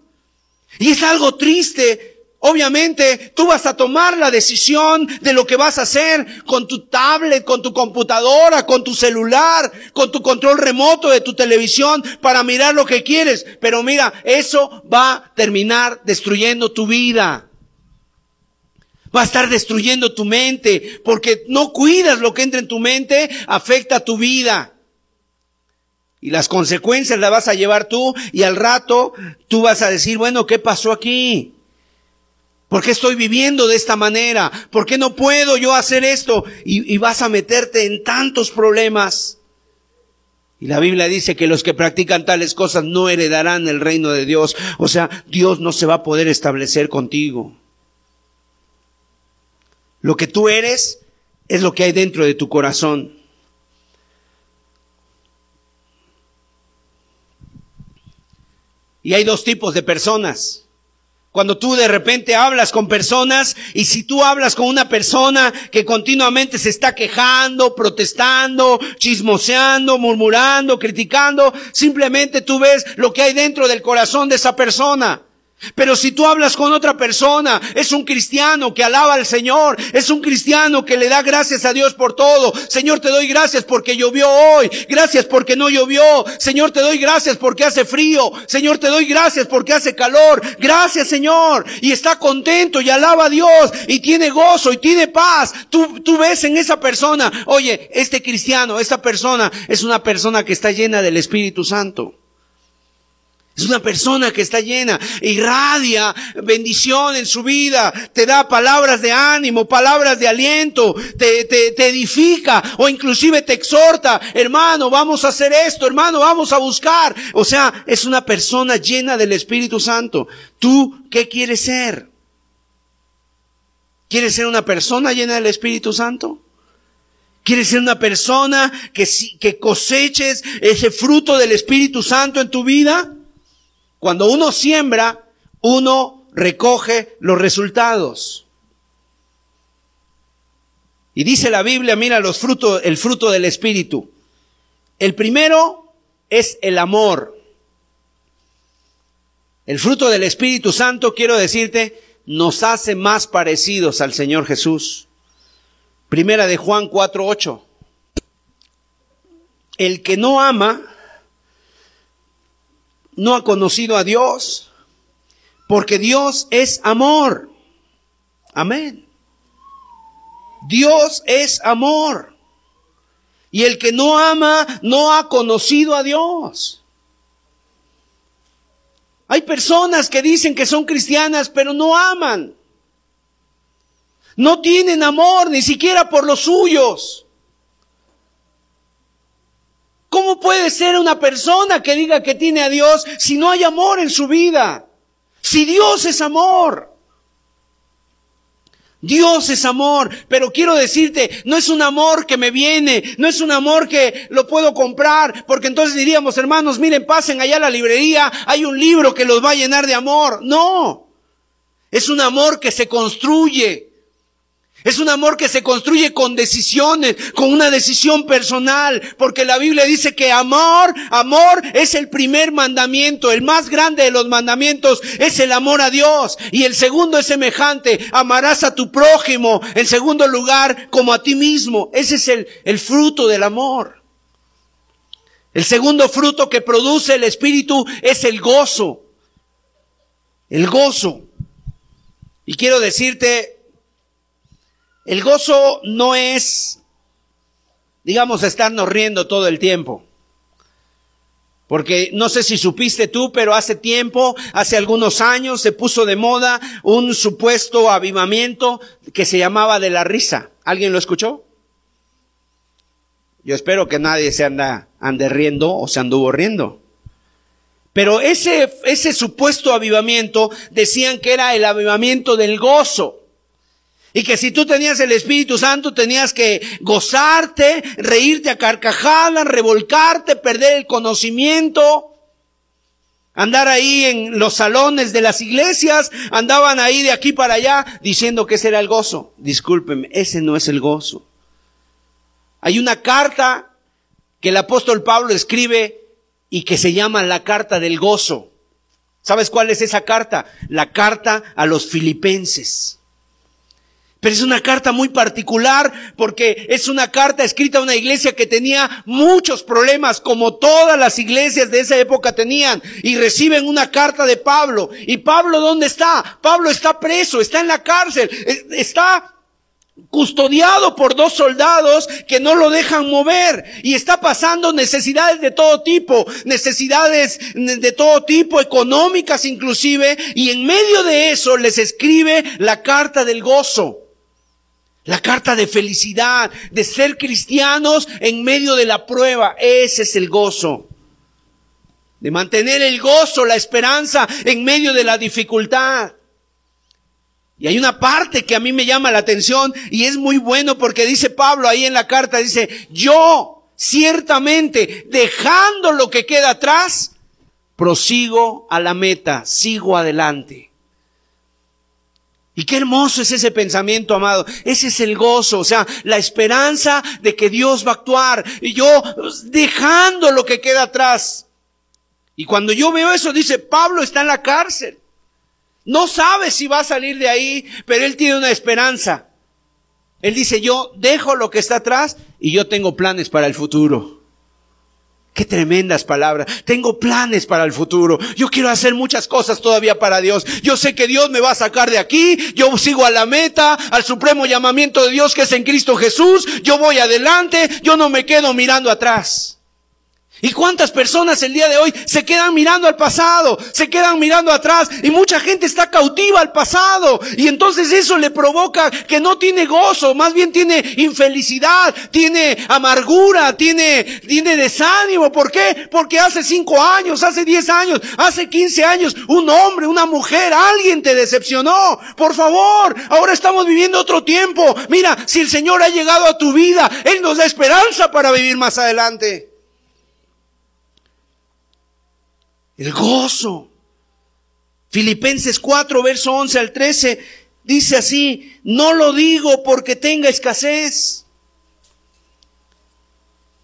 Y es algo triste Obviamente tú vas a tomar la decisión de lo que vas a hacer con tu tablet, con tu computadora, con tu celular, con tu control remoto de tu televisión para mirar lo que quieres. Pero mira, eso va a terminar destruyendo tu vida. Va a estar destruyendo tu mente porque no cuidas lo que entra en tu mente, afecta tu vida. Y las consecuencias las vas a llevar tú y al rato tú vas a decir, bueno, ¿qué pasó aquí? ¿Por qué estoy viviendo de esta manera? ¿Por qué no puedo yo hacer esto? Y, vas a meterte en tantos problemas. Y la Biblia dice que los que practican tales cosas no heredarán el reino de Dios. O sea, Dios no se va a poder establecer contigo. Lo que tú eres es lo que hay dentro de tu corazón. Y hay dos tipos de personas. Cuando tú de repente hablas con personas y si tú hablas con una persona que continuamente se está quejando, protestando, chismoseando, murmurando, criticando, simplemente tú ves lo que hay dentro del corazón de esa persona. Pero si tú hablas con otra persona, es un cristiano que alaba al Señor, es un cristiano que le da gracias a Dios por todo. Señor, te doy gracias porque llovió hoy, gracias porque no llovió. Señor, te doy gracias porque hace frío. Señor, te doy gracias porque hace calor. Gracias, Señor. Y está contento y alaba a Dios y tiene gozo y tiene paz. Tú, tú ves en esa persona, oye, este cristiano, esta persona es una persona que está llena del Espíritu Santo. Es una persona que está llena, irradia bendición en su vida, te da palabras de ánimo, palabras de aliento, te, te, te, edifica o inclusive te exhorta, hermano, vamos a hacer esto, hermano, vamos a buscar. O sea, es una persona llena del Espíritu Santo. ¿Tú qué quieres ser? ¿Quieres ser una persona llena del Espíritu Santo? ¿Quieres ser una persona que, que coseches ese fruto del Espíritu Santo en tu vida? Cuando uno siembra, uno recoge los resultados. Y dice la Biblia, mira los frutos, el fruto del Espíritu. El primero es el amor. El fruto del Espíritu Santo, quiero decirte, nos hace más parecidos al Señor Jesús. Primera de Juan 4:8. El que no ama no ha conocido a Dios, porque Dios es amor. Amén. Dios es amor. Y el que no ama no ha conocido a Dios. Hay personas que dicen que son cristianas, pero no aman. No tienen amor ni siquiera por los suyos. ¿Cómo puede ser una persona que diga que tiene a Dios si no hay amor en su vida? Si Dios es amor. Dios es amor, pero quiero decirte, no es un amor que me viene, no es un amor que lo puedo comprar, porque entonces diríamos, hermanos, miren, pasen allá a la librería, hay un libro que los va a llenar de amor. No, es un amor que se construye, es un amor que se construye con decisiones, con una decisión personal, porque la Biblia dice que amor, amor es el primer mandamiento, el más grande de los mandamientos es el amor a Dios. Y el segundo es semejante, amarás a tu prójimo, en segundo lugar, como a ti mismo. Ese es el, el fruto del amor. El segundo fruto que produce el Espíritu es el gozo. El gozo. Y quiero decirte, el gozo no es, digamos, estarnos riendo todo el tiempo. Porque no sé si supiste tú, pero hace tiempo, hace algunos años, se puso de moda un supuesto avivamiento que se llamaba de la risa. ¿Alguien lo escuchó? Yo espero que nadie se anda, ande riendo o se anduvo riendo. Pero ese, ese supuesto avivamiento decían que era el avivamiento del gozo. Y que si tú tenías el Espíritu Santo tenías que gozarte, reírte a carcajadas, revolcarte, perder el conocimiento, andar ahí en los salones de las iglesias, andaban ahí de aquí para allá diciendo que ese era el gozo. Discúlpeme, ese no es el gozo. Hay una carta que el apóstol Pablo escribe y que se llama la carta del gozo. ¿Sabes cuál es esa carta? La carta a los filipenses. Pero es una carta muy particular porque es una carta escrita a una iglesia que tenía muchos problemas como todas las iglesias de esa época tenían y reciben una carta de Pablo. ¿Y Pablo dónde está? Pablo está preso, está en la cárcel, está custodiado por dos soldados que no lo dejan mover y está pasando necesidades de todo tipo, necesidades de todo tipo, económicas inclusive, y en medio de eso les escribe la carta del gozo. La carta de felicidad, de ser cristianos en medio de la prueba. Ese es el gozo. De mantener el gozo, la esperanza en medio de la dificultad. Y hay una parte que a mí me llama la atención y es muy bueno porque dice Pablo ahí en la carta, dice, yo ciertamente dejando lo que queda atrás, prosigo a la meta, sigo adelante. Y qué hermoso es ese pensamiento, amado. Ese es el gozo, o sea, la esperanza de que Dios va a actuar. Y yo dejando lo que queda atrás. Y cuando yo veo eso, dice, Pablo está en la cárcel. No sabe si va a salir de ahí, pero él tiene una esperanza. Él dice, yo dejo lo que está atrás y yo tengo planes para el futuro. Qué tremendas palabras. Tengo planes para el futuro. Yo quiero hacer muchas cosas todavía para Dios. Yo sé que Dios me va a sacar de aquí. Yo sigo a la meta, al supremo llamamiento de Dios que es en Cristo Jesús. Yo voy adelante. Yo no me quedo mirando atrás. ¿Y cuántas personas el día de hoy se quedan mirando al pasado, se quedan mirando atrás y mucha gente está cautiva al pasado y entonces eso le provoca que no tiene gozo, más bien tiene infelicidad, tiene amargura, tiene, tiene desánimo. ¿Por qué? Porque hace cinco años, hace diez años, hace quince años, un hombre, una mujer, alguien te decepcionó. Por favor, ahora estamos viviendo otro tiempo. Mira, si el Señor ha llegado a tu vida, Él nos da esperanza para vivir más adelante. El gozo. Filipenses 4, verso 11 al 13, dice así, no lo digo porque tenga escasez,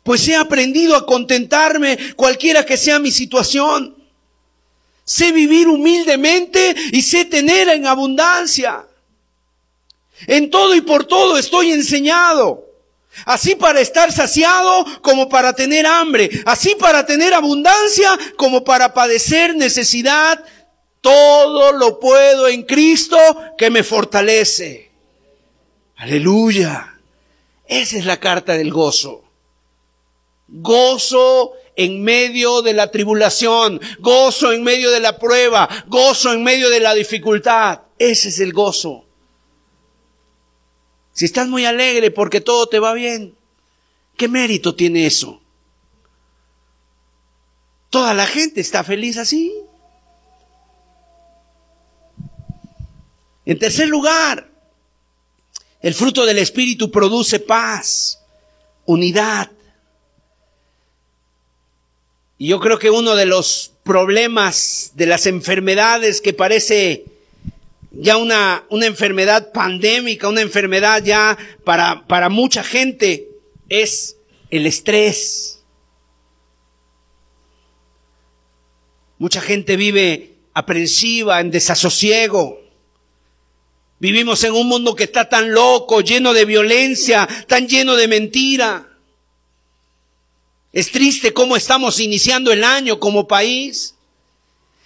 pues he aprendido a contentarme cualquiera que sea mi situación. Sé vivir humildemente y sé tener en abundancia. En todo y por todo estoy enseñado Así para estar saciado como para tener hambre. Así para tener abundancia como para padecer necesidad. Todo lo puedo en Cristo que me fortalece. Aleluya. Esa es la carta del gozo. Gozo en medio de la tribulación, gozo en medio de la prueba, gozo en medio de la dificultad. Ese es el gozo. Si estás muy alegre porque todo te va bien, ¿qué mérito tiene eso? Toda la gente está feliz así. En tercer lugar, el fruto del Espíritu produce paz, unidad. Y yo creo que uno de los problemas de las enfermedades que parece ya una, una enfermedad pandémica, una enfermedad ya para, para mucha gente, es el estrés. Mucha gente vive aprensiva, en desasosiego. Vivimos en un mundo que está tan loco, lleno de violencia, tan lleno de mentira. Es triste cómo estamos iniciando el año como país.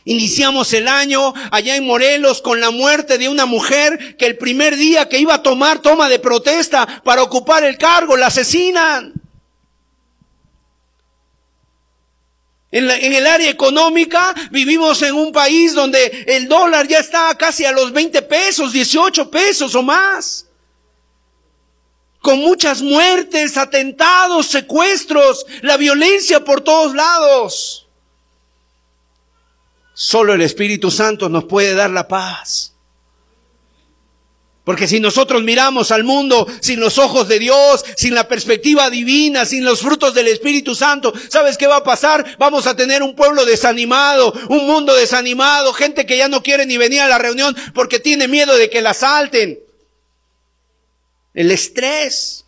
Iniciamos el año allá en Morelos con la muerte de una mujer que el primer día que iba a tomar toma de protesta para ocupar el cargo, la asesinan. En, el área económica vivimos en un país donde el dólar ya está casi a los 20 pesos, 18 pesos o más. Con muchas muertes, atentados, secuestros, la violencia por todos lados. Solo el Espíritu Santo nos puede dar la paz. Porque si nosotros miramos al mundo sin los ojos de Dios, sin la perspectiva divina, sin los frutos del Espíritu Santo, ¿sabes qué va a pasar? Vamos a tener un pueblo desanimado, un mundo desanimado, gente que ya no quiere ni venir a la reunión porque tiene miedo de que la salten. El estrés.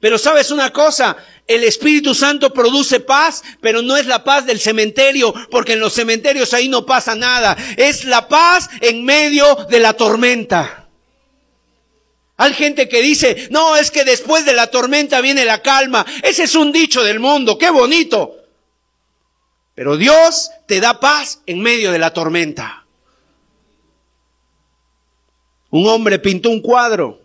Pero sabes una cosa, el Espíritu Santo produce paz, pero no es la paz del cementerio, porque en los cementerios ahí no pasa nada. Es la paz en medio de la tormenta. Hay gente que dice, no, es que después de la tormenta viene la calma. Ese es un dicho del mundo, qué bonito. Pero Dios te da paz en medio de la tormenta. Un hombre pintó un cuadro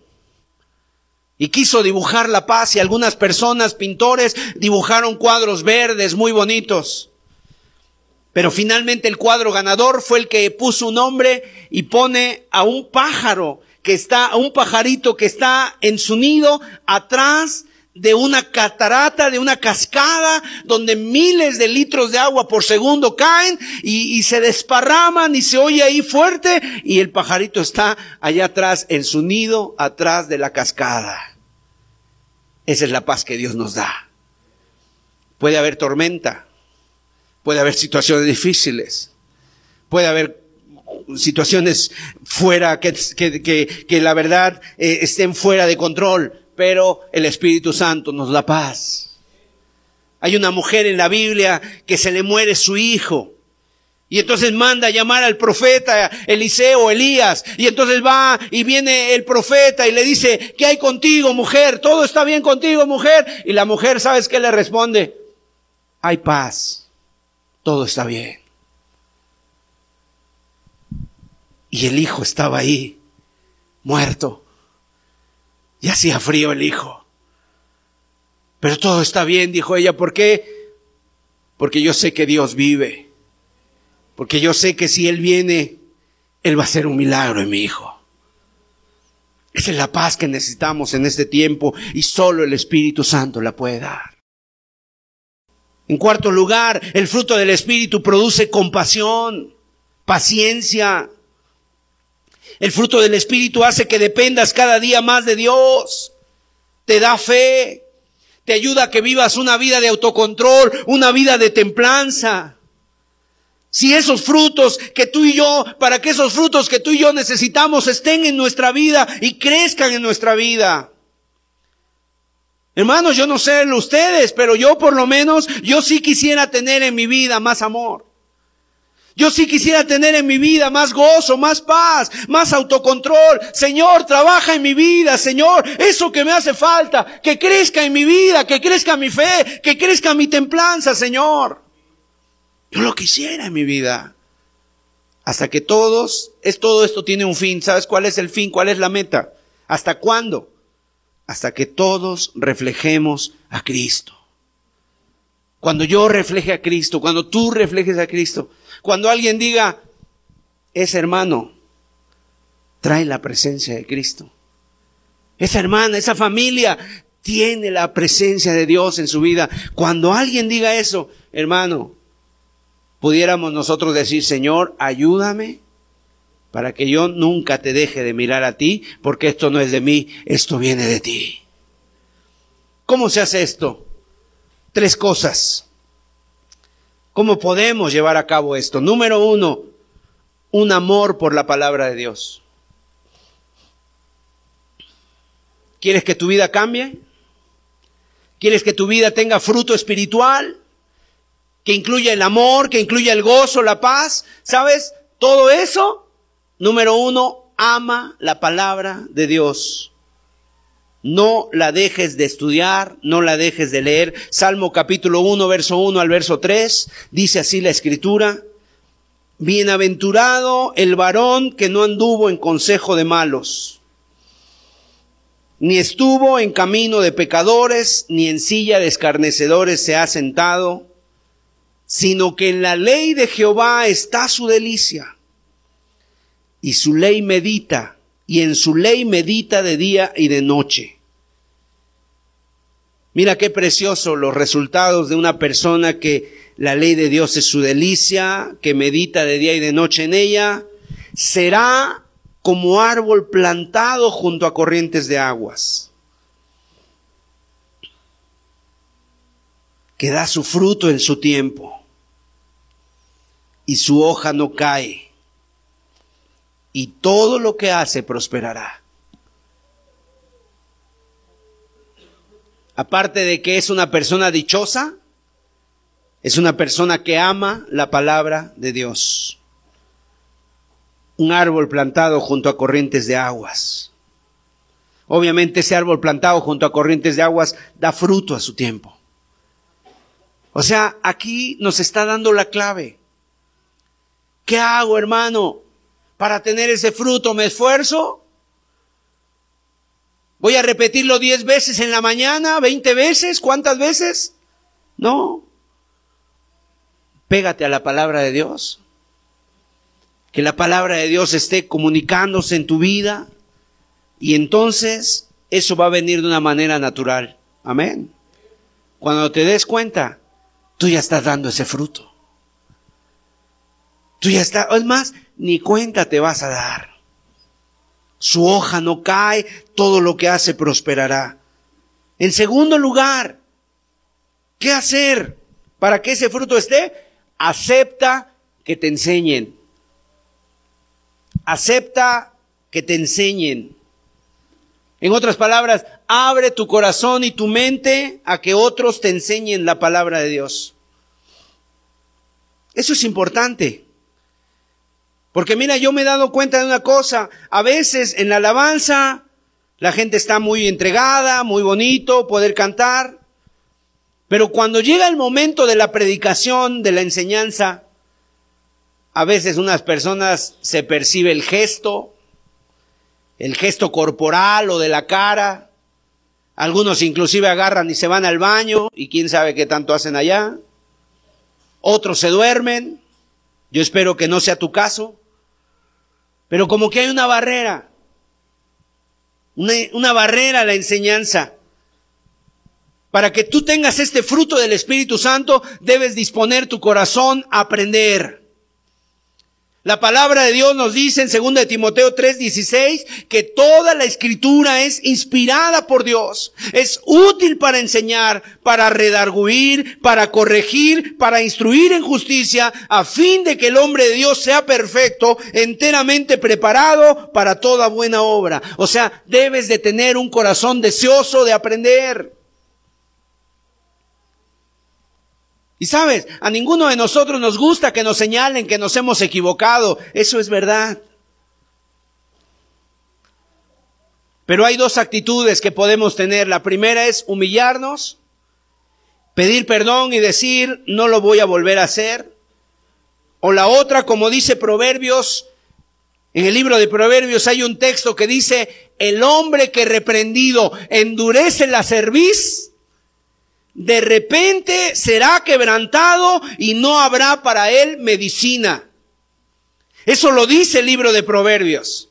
y quiso dibujar la paz y algunas personas, pintores, dibujaron cuadros verdes muy bonitos. Pero finalmente el cuadro ganador fue el que puso un nombre y pone a un pájaro que está, a un pajarito que está en su nido atrás de una catarata, de una cascada, donde miles de litros de agua por segundo caen y, se desparraman y se oye ahí fuerte y el pajarito está allá atrás en su nido, atrás de la cascada. Esa es la paz que Dios nos da. Puede haber tormenta, puede haber situaciones difíciles, puede haber situaciones fuera que, que, que, la verdad eh, estén fuera de control, pero el Espíritu Santo nos da paz. Hay una mujer en la Biblia que se le muere su hijo. Y entonces manda a llamar al profeta Eliseo, Elías. Y entonces va y viene el profeta y le dice, ¿qué hay contigo, mujer? ¿Todo está bien contigo, mujer? Y la mujer, ¿sabes qué le responde? Hay paz. Todo está bien. Y el hijo estaba ahí, muerto. Y hacía frío el hijo. Pero todo está bien, dijo ella. ¿Por qué? Porque yo sé que Dios vive. Porque yo sé que si Él viene, Él va a hacer un milagro en mi hijo. Esa es la paz que necesitamos en este tiempo y solo el Espíritu Santo la puede dar. En cuarto lugar, el fruto del Espíritu produce compasión, paciencia, el fruto del Espíritu hace que dependas cada día más de Dios. Te da fe. Te ayuda a que vivas una vida de autocontrol, una vida de templanza. Si esos frutos que tú y yo, para que esos frutos que tú y yo necesitamos estén en nuestra vida y crezcan en nuestra vida. Hermanos, yo no sé ustedes, pero yo por lo menos, yo sí quisiera tener en mi vida más amor. Yo sí quisiera tener en mi vida más gozo, más paz, más autocontrol. Señor, trabaja en mi vida, Señor, eso que me hace falta, que crezca en mi vida, que crezca mi fe, que crezca mi templanza, Señor. Yo lo quisiera en mi vida. Hasta que todos, es todo esto tiene un fin. ¿Sabes cuál es el fin? ¿Cuál es la meta? ¿Hasta cuándo? Hasta que todos reflejemos a Cristo. Cuando yo refleje a Cristo, cuando tú reflejes a Cristo, cuando alguien diga, ese hermano trae la presencia de Cristo. Esa hermana, esa familia tiene la presencia de Dios en su vida. Cuando alguien diga eso, hermano, pudiéramos nosotros decir, Señor, ayúdame para que yo nunca te deje de mirar a ti, porque esto no es de mí, esto viene de ti. ¿Cómo se hace esto? Tres cosas. ¿Cómo podemos llevar a cabo esto? Número uno, un amor por la palabra de Dios. ¿Quieres que tu vida cambie? ¿Quieres que tu vida tenga fruto espiritual? Que incluya el amor, que incluya el gozo, la paz. ¿Sabes? Todo eso, número uno, ama la palabra de Dios. No la dejes de estudiar, no la dejes de leer. Salmo capítulo 1, verso 1 al verso 3, dice así la escritura. Bienaventurado el varón que no anduvo en consejo de malos, ni estuvo en camino de pecadores, ni en silla de escarnecedores se ha sentado, sino que en la ley de Jehová está su delicia, y su ley medita, y en su ley medita de día y de noche. Mira qué precioso los resultados de una persona que la ley de Dios es su delicia, que medita de día y de noche en ella, será como árbol plantado junto a corrientes de aguas, que da su fruto en su tiempo, y su hoja no cae, y todo lo que hace prosperará. Aparte de que es una persona dichosa, es una persona que ama la palabra de Dios. Un árbol plantado junto a corrientes de aguas. Obviamente ese árbol plantado junto a corrientes de aguas da fruto a su tiempo. O sea, aquí nos está dando la clave. ¿Qué hago, hermano? Para tener ese fruto, ¿me esfuerzo? ¿Voy a repetirlo diez veces en la mañana, veinte veces? ¿Cuántas veces? No. Pégate a la palabra de Dios. Que la palabra de Dios esté comunicándose en tu vida. Y entonces eso va a venir de una manera natural. Amén. Cuando te des cuenta, tú ya estás dando ese fruto. Tú ya estás, es más, ni cuenta te vas a dar. Su hoja no cae, todo lo que hace prosperará. En segundo lugar, ¿qué hacer para que ese fruto esté? acepta que te enseñen. Acepta que te enseñen. En otras palabras, abre tu corazón y tu mente a que otros te enseñen la palabra de Dios. Eso es importante. Porque mira, yo me he dado cuenta de una cosa. A veces en la alabanza la gente está muy entregada, muy bonito poder cantar. Pero cuando llega el momento de la predicación, de la enseñanza, a veces unas personas se percibe el gesto, el gesto corporal o de la cara. Algunos inclusive agarran y se van al baño y quién sabe qué tanto hacen allá. Otros se duermen. Yo espero que no sea tu caso. Pero como que hay una barrera. Una, barrera a la enseñanza. Para que tú tengas este fruto del Espíritu Santo, debes disponer tu corazón a aprender. La palabra de Dios nos dice en 2 de Timoteo 3:16 que toda la escritura es inspirada por Dios. Es útil para enseñar, para redarguir, para corregir, para instruir en justicia, a fin de que el hombre de Dios sea perfecto, enteramente preparado para toda buena obra. O sea, debes de tener un corazón deseoso de aprender. Y sabes, a ninguno de nosotros nos gusta que nos señalen que nos hemos equivocado. Eso es verdad. Pero hay dos actitudes que podemos tener. La primera es humillarnos, pedir perdón y decir, no lo voy a volver a hacer. O la otra, como dice Proverbios, en el libro de Proverbios hay un texto que dice, el hombre que reprendido endurece la cerviz, de repente será quebrantado y no habrá para él medicina. Eso lo dice el libro de Proverbios.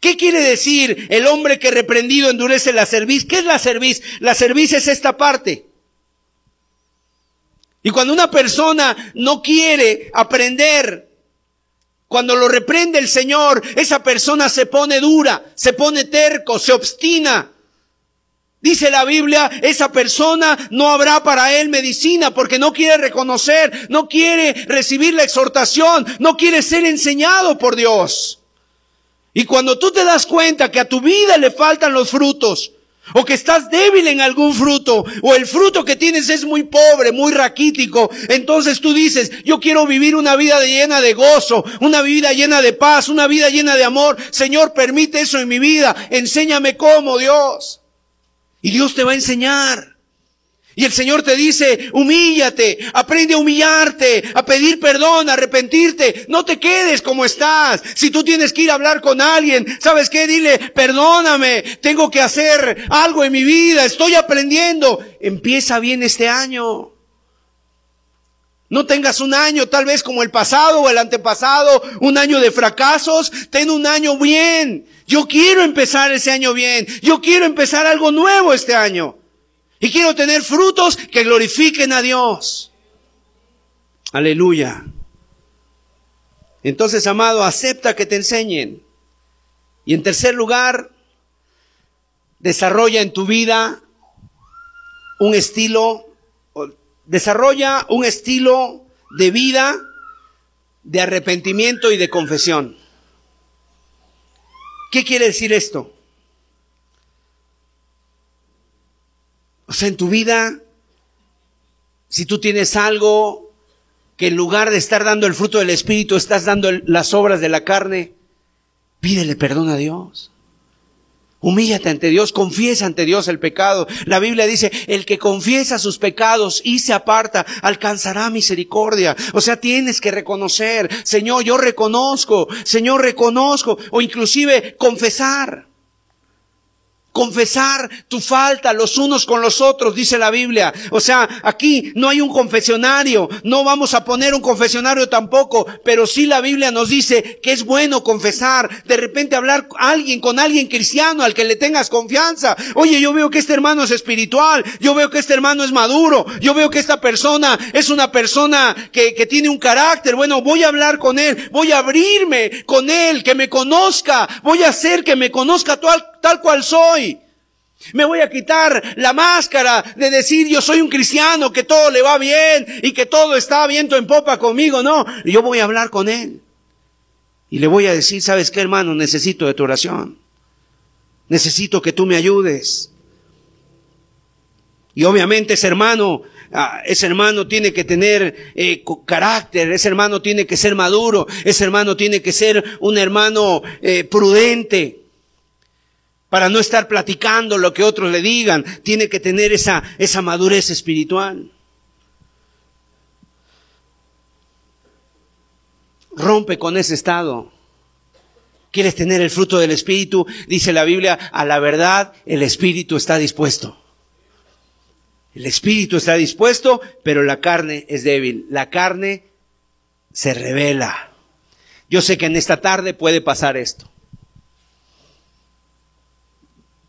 ¿Qué quiere decir el hombre que reprendido endurece la cerviz? ¿Qué es la cerviz? La cerviz es esta parte. Y cuando una persona no quiere aprender, cuando lo reprende el Señor, esa persona se pone dura, se pone terco, se obstina. Dice la Biblia, esa persona no habrá para él medicina porque no quiere reconocer, no quiere recibir la exhortación, no quiere ser enseñado por Dios. Y cuando tú te das cuenta que a tu vida le faltan los frutos, o que estás débil en algún fruto, o el fruto que tienes es muy pobre, muy raquítico, entonces tú dices, yo quiero vivir una vida llena de gozo, una vida llena de paz, una vida llena de amor. Señor, permite eso en mi vida, enséñame cómo, Dios. Y Dios te va a enseñar. Y el Señor te dice, humíllate, aprende a humillarte, a pedir perdón, a arrepentirte. No te quedes como estás. Si tú tienes que ir a hablar con alguien, ¿sabes qué? Dile, perdóname, tengo que hacer algo en mi vida, estoy aprendiendo. Empieza bien este año. No tengas un año tal vez como el pasado o el antepasado, un año de fracasos, ten un año bien. Yo quiero empezar ese año bien. Yo quiero empezar algo nuevo este año. Y quiero tener frutos que glorifiquen a Dios. Aleluya. Entonces, amado, acepta que te enseñen. Y en tercer lugar, desarrolla en tu vida un estilo, desarrolla un estilo de vida de arrepentimiento y de confesión. ¿Qué quiere decir esto? O sea, en tu vida, si tú tienes algo que en lugar de estar dando el fruto del Espíritu, estás dando las obras de la carne, pídele perdón a Dios. Humíllate ante Dios, confiesa ante Dios el pecado. La Biblia dice, el que confiesa sus pecados y se aparta, alcanzará misericordia. O sea, tienes que reconocer, Señor, yo reconozco, Señor, reconozco, o inclusive confesar confesar tu falta los unos con los otros, dice la Biblia. O sea, aquí no hay un confesionario, no vamos a poner un confesionario tampoco, pero sí la Biblia nos dice que es bueno confesar, de repente hablar alguien con alguien cristiano al que le tengas confianza. Oye, yo veo que este hermano es espiritual, yo veo que este hermano es maduro, yo veo que esta persona es una persona que, que tiene un carácter. Bueno, voy a hablar con él, voy a abrirme con él, que me conozca, voy a hacer que me conozca tal, tal cual soy. Me voy a quitar la máscara de decir yo soy un cristiano, que todo le va bien y que todo está viento en popa conmigo. No, yo voy a hablar con él. Y le voy a decir, ¿sabes qué hermano? Necesito de tu oración. Necesito que tú me ayudes. Y obviamente ese hermano, ah, ese hermano tiene que tener eh, carácter, ese hermano tiene que ser maduro, ese hermano tiene que ser un hermano eh, prudente para no estar platicando lo que otros le digan. Tiene que tener esa, esa madurez espiritual. Rompe con ese estado. ¿Quieres tener el fruto del Espíritu? Dice la Biblia, a la verdad el Espíritu está dispuesto. El Espíritu está dispuesto, pero la carne es débil. La carne se revela. Yo sé que en esta tarde puede pasar esto.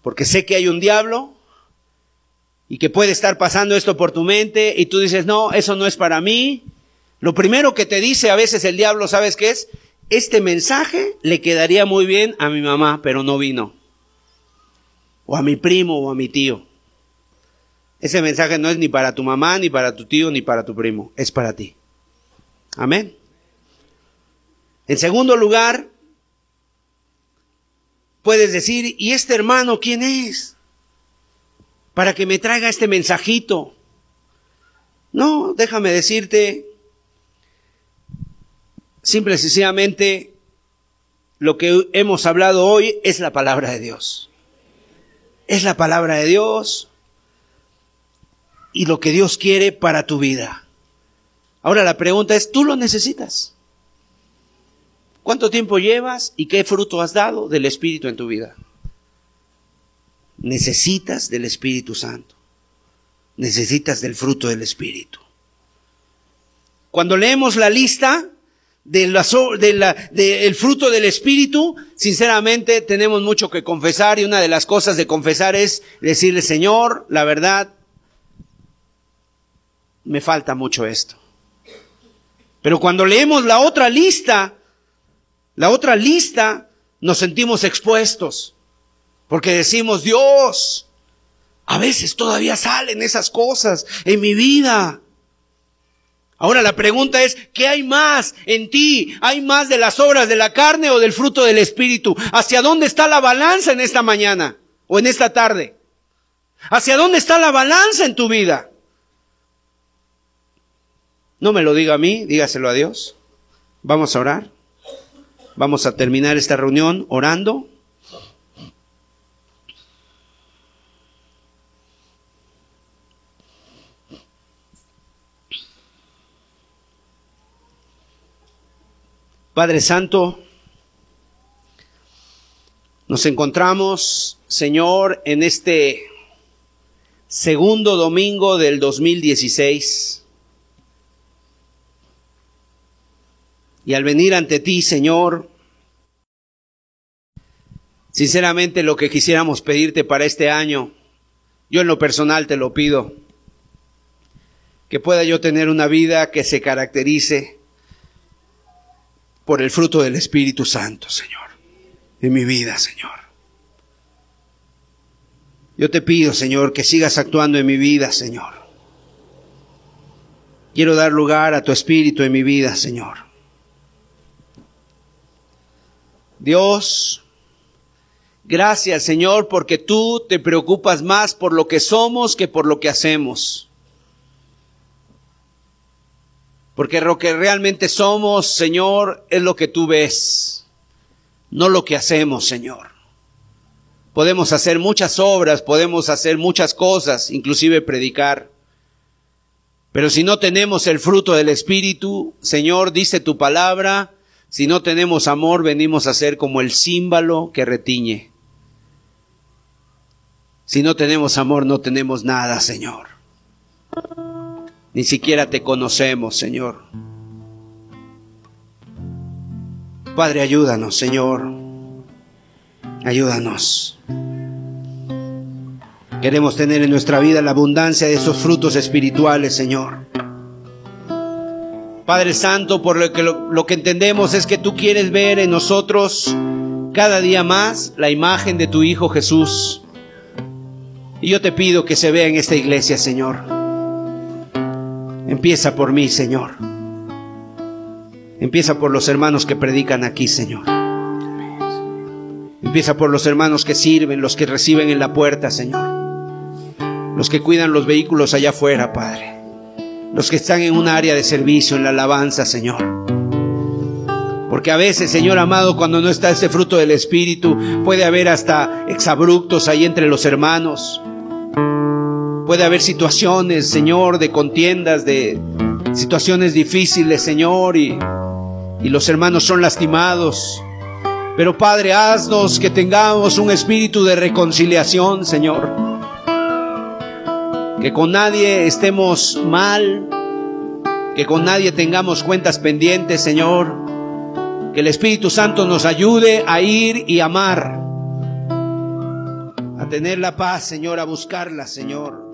Porque sé que hay un diablo y que puede estar pasando esto por tu mente y tú dices, no, eso no es para mí. Lo primero que te dice a veces el diablo, ¿sabes qué es? Este mensaje le quedaría muy bien a mi mamá, pero no vino. O a mi primo o a mi tío. Ese mensaje no es ni para tu mamá, ni para tu tío, ni para tu primo, es para ti. Amén. En segundo lugar, Puedes decir, ¿y este hermano quién es? Para que me traiga este mensajito. No, déjame decirte, simple y sencillamente, lo que hemos hablado hoy es la palabra de Dios. Es la palabra de Dios y lo que Dios quiere para tu vida. Ahora la pregunta es, ¿tú lo necesitas? ¿Cuánto tiempo llevas y qué fruto has dado del Espíritu en tu vida? Necesitas del Espíritu Santo. Necesitas del fruto del Espíritu. Cuando leemos la lista del de fruto del Espíritu, sinceramente tenemos mucho que confesar y una de las cosas de confesar es decirle, Señor, la verdad, me falta mucho esto. Pero cuando leemos la otra lista la otra lista nos sentimos expuestos, porque decimos, Dios, a veces todavía salen esas cosas en mi vida. Ahora la pregunta es, ¿qué hay más en ti? ¿Hay más de las obras de la carne o del fruto del Espíritu? ¿Hacia dónde está la balanza en esta mañana o en esta tarde? ¿Hacia dónde está la balanza en tu vida? No me lo diga a mí, dígaselo a Dios. Vamos a orar. Vamos a terminar esta reunión orando. Padre Santo, nos encontramos, Señor, en este segundo domingo del 2016. Y al venir ante ti, Señor, sinceramente lo que quisiéramos pedirte para este año, yo en lo personal te lo pido, que pueda yo tener una vida que se caracterice por el fruto del Espíritu Santo, Señor, en mi vida, Señor. Yo te pido, Señor, que sigas actuando en mi vida, Señor. Quiero dar lugar a tu Espíritu en mi vida, Señor. Dios, gracias, Señor, porque tú te preocupas más por lo que somos que por lo que hacemos. Porque lo que realmente somos, Señor, es lo que tú ves, no lo que hacemos, Señor. Podemos hacer muchas obras, podemos hacer muchas cosas, inclusive predicar. Pero si no tenemos el fruto del Espíritu, Señor, dice tu palabra, si no tenemos amor, venimos a ser como el címbalo que retiñe. Si no tenemos amor, no tenemos nada, Señor. Ni siquiera te conocemos, Señor. Padre, ayúdanos, Señor. Ayúdanos. Queremos tener en nuestra vida la abundancia de esos frutos espirituales, Señor. Padre Santo, por lo que, lo, que entendemos es que tú quieres ver en nosotros cada día más la imagen de tu Hijo Jesús. Y yo te pido que se vea en esta iglesia, Señor. Empieza por mí, Señor. Empieza por los hermanos que predican aquí, Señor. Empieza por los hermanos que sirven, los que reciben en la puerta, Señor. Los que cuidan los vehículos allá afuera, Padre. Los que están en un área de servicio, en la alabanza, Señor. Porque a veces, Señor amado, cuando no está ese fruto del Espíritu, puede haber hasta exabruptos ahí entre los hermanos. Puede haber situaciones, Señor, de contiendas, de situaciones difíciles, Señor, y, y los hermanos son lastimados. Pero Padre, haznos que tengamos un espíritu de reconciliación, Señor. Que con nadie estemos mal, que con nadie tengamos cuentas pendientes, Señor. Que el Espíritu Santo nos ayude a ir y amar, a tener la paz, Señor, a buscarla, Señor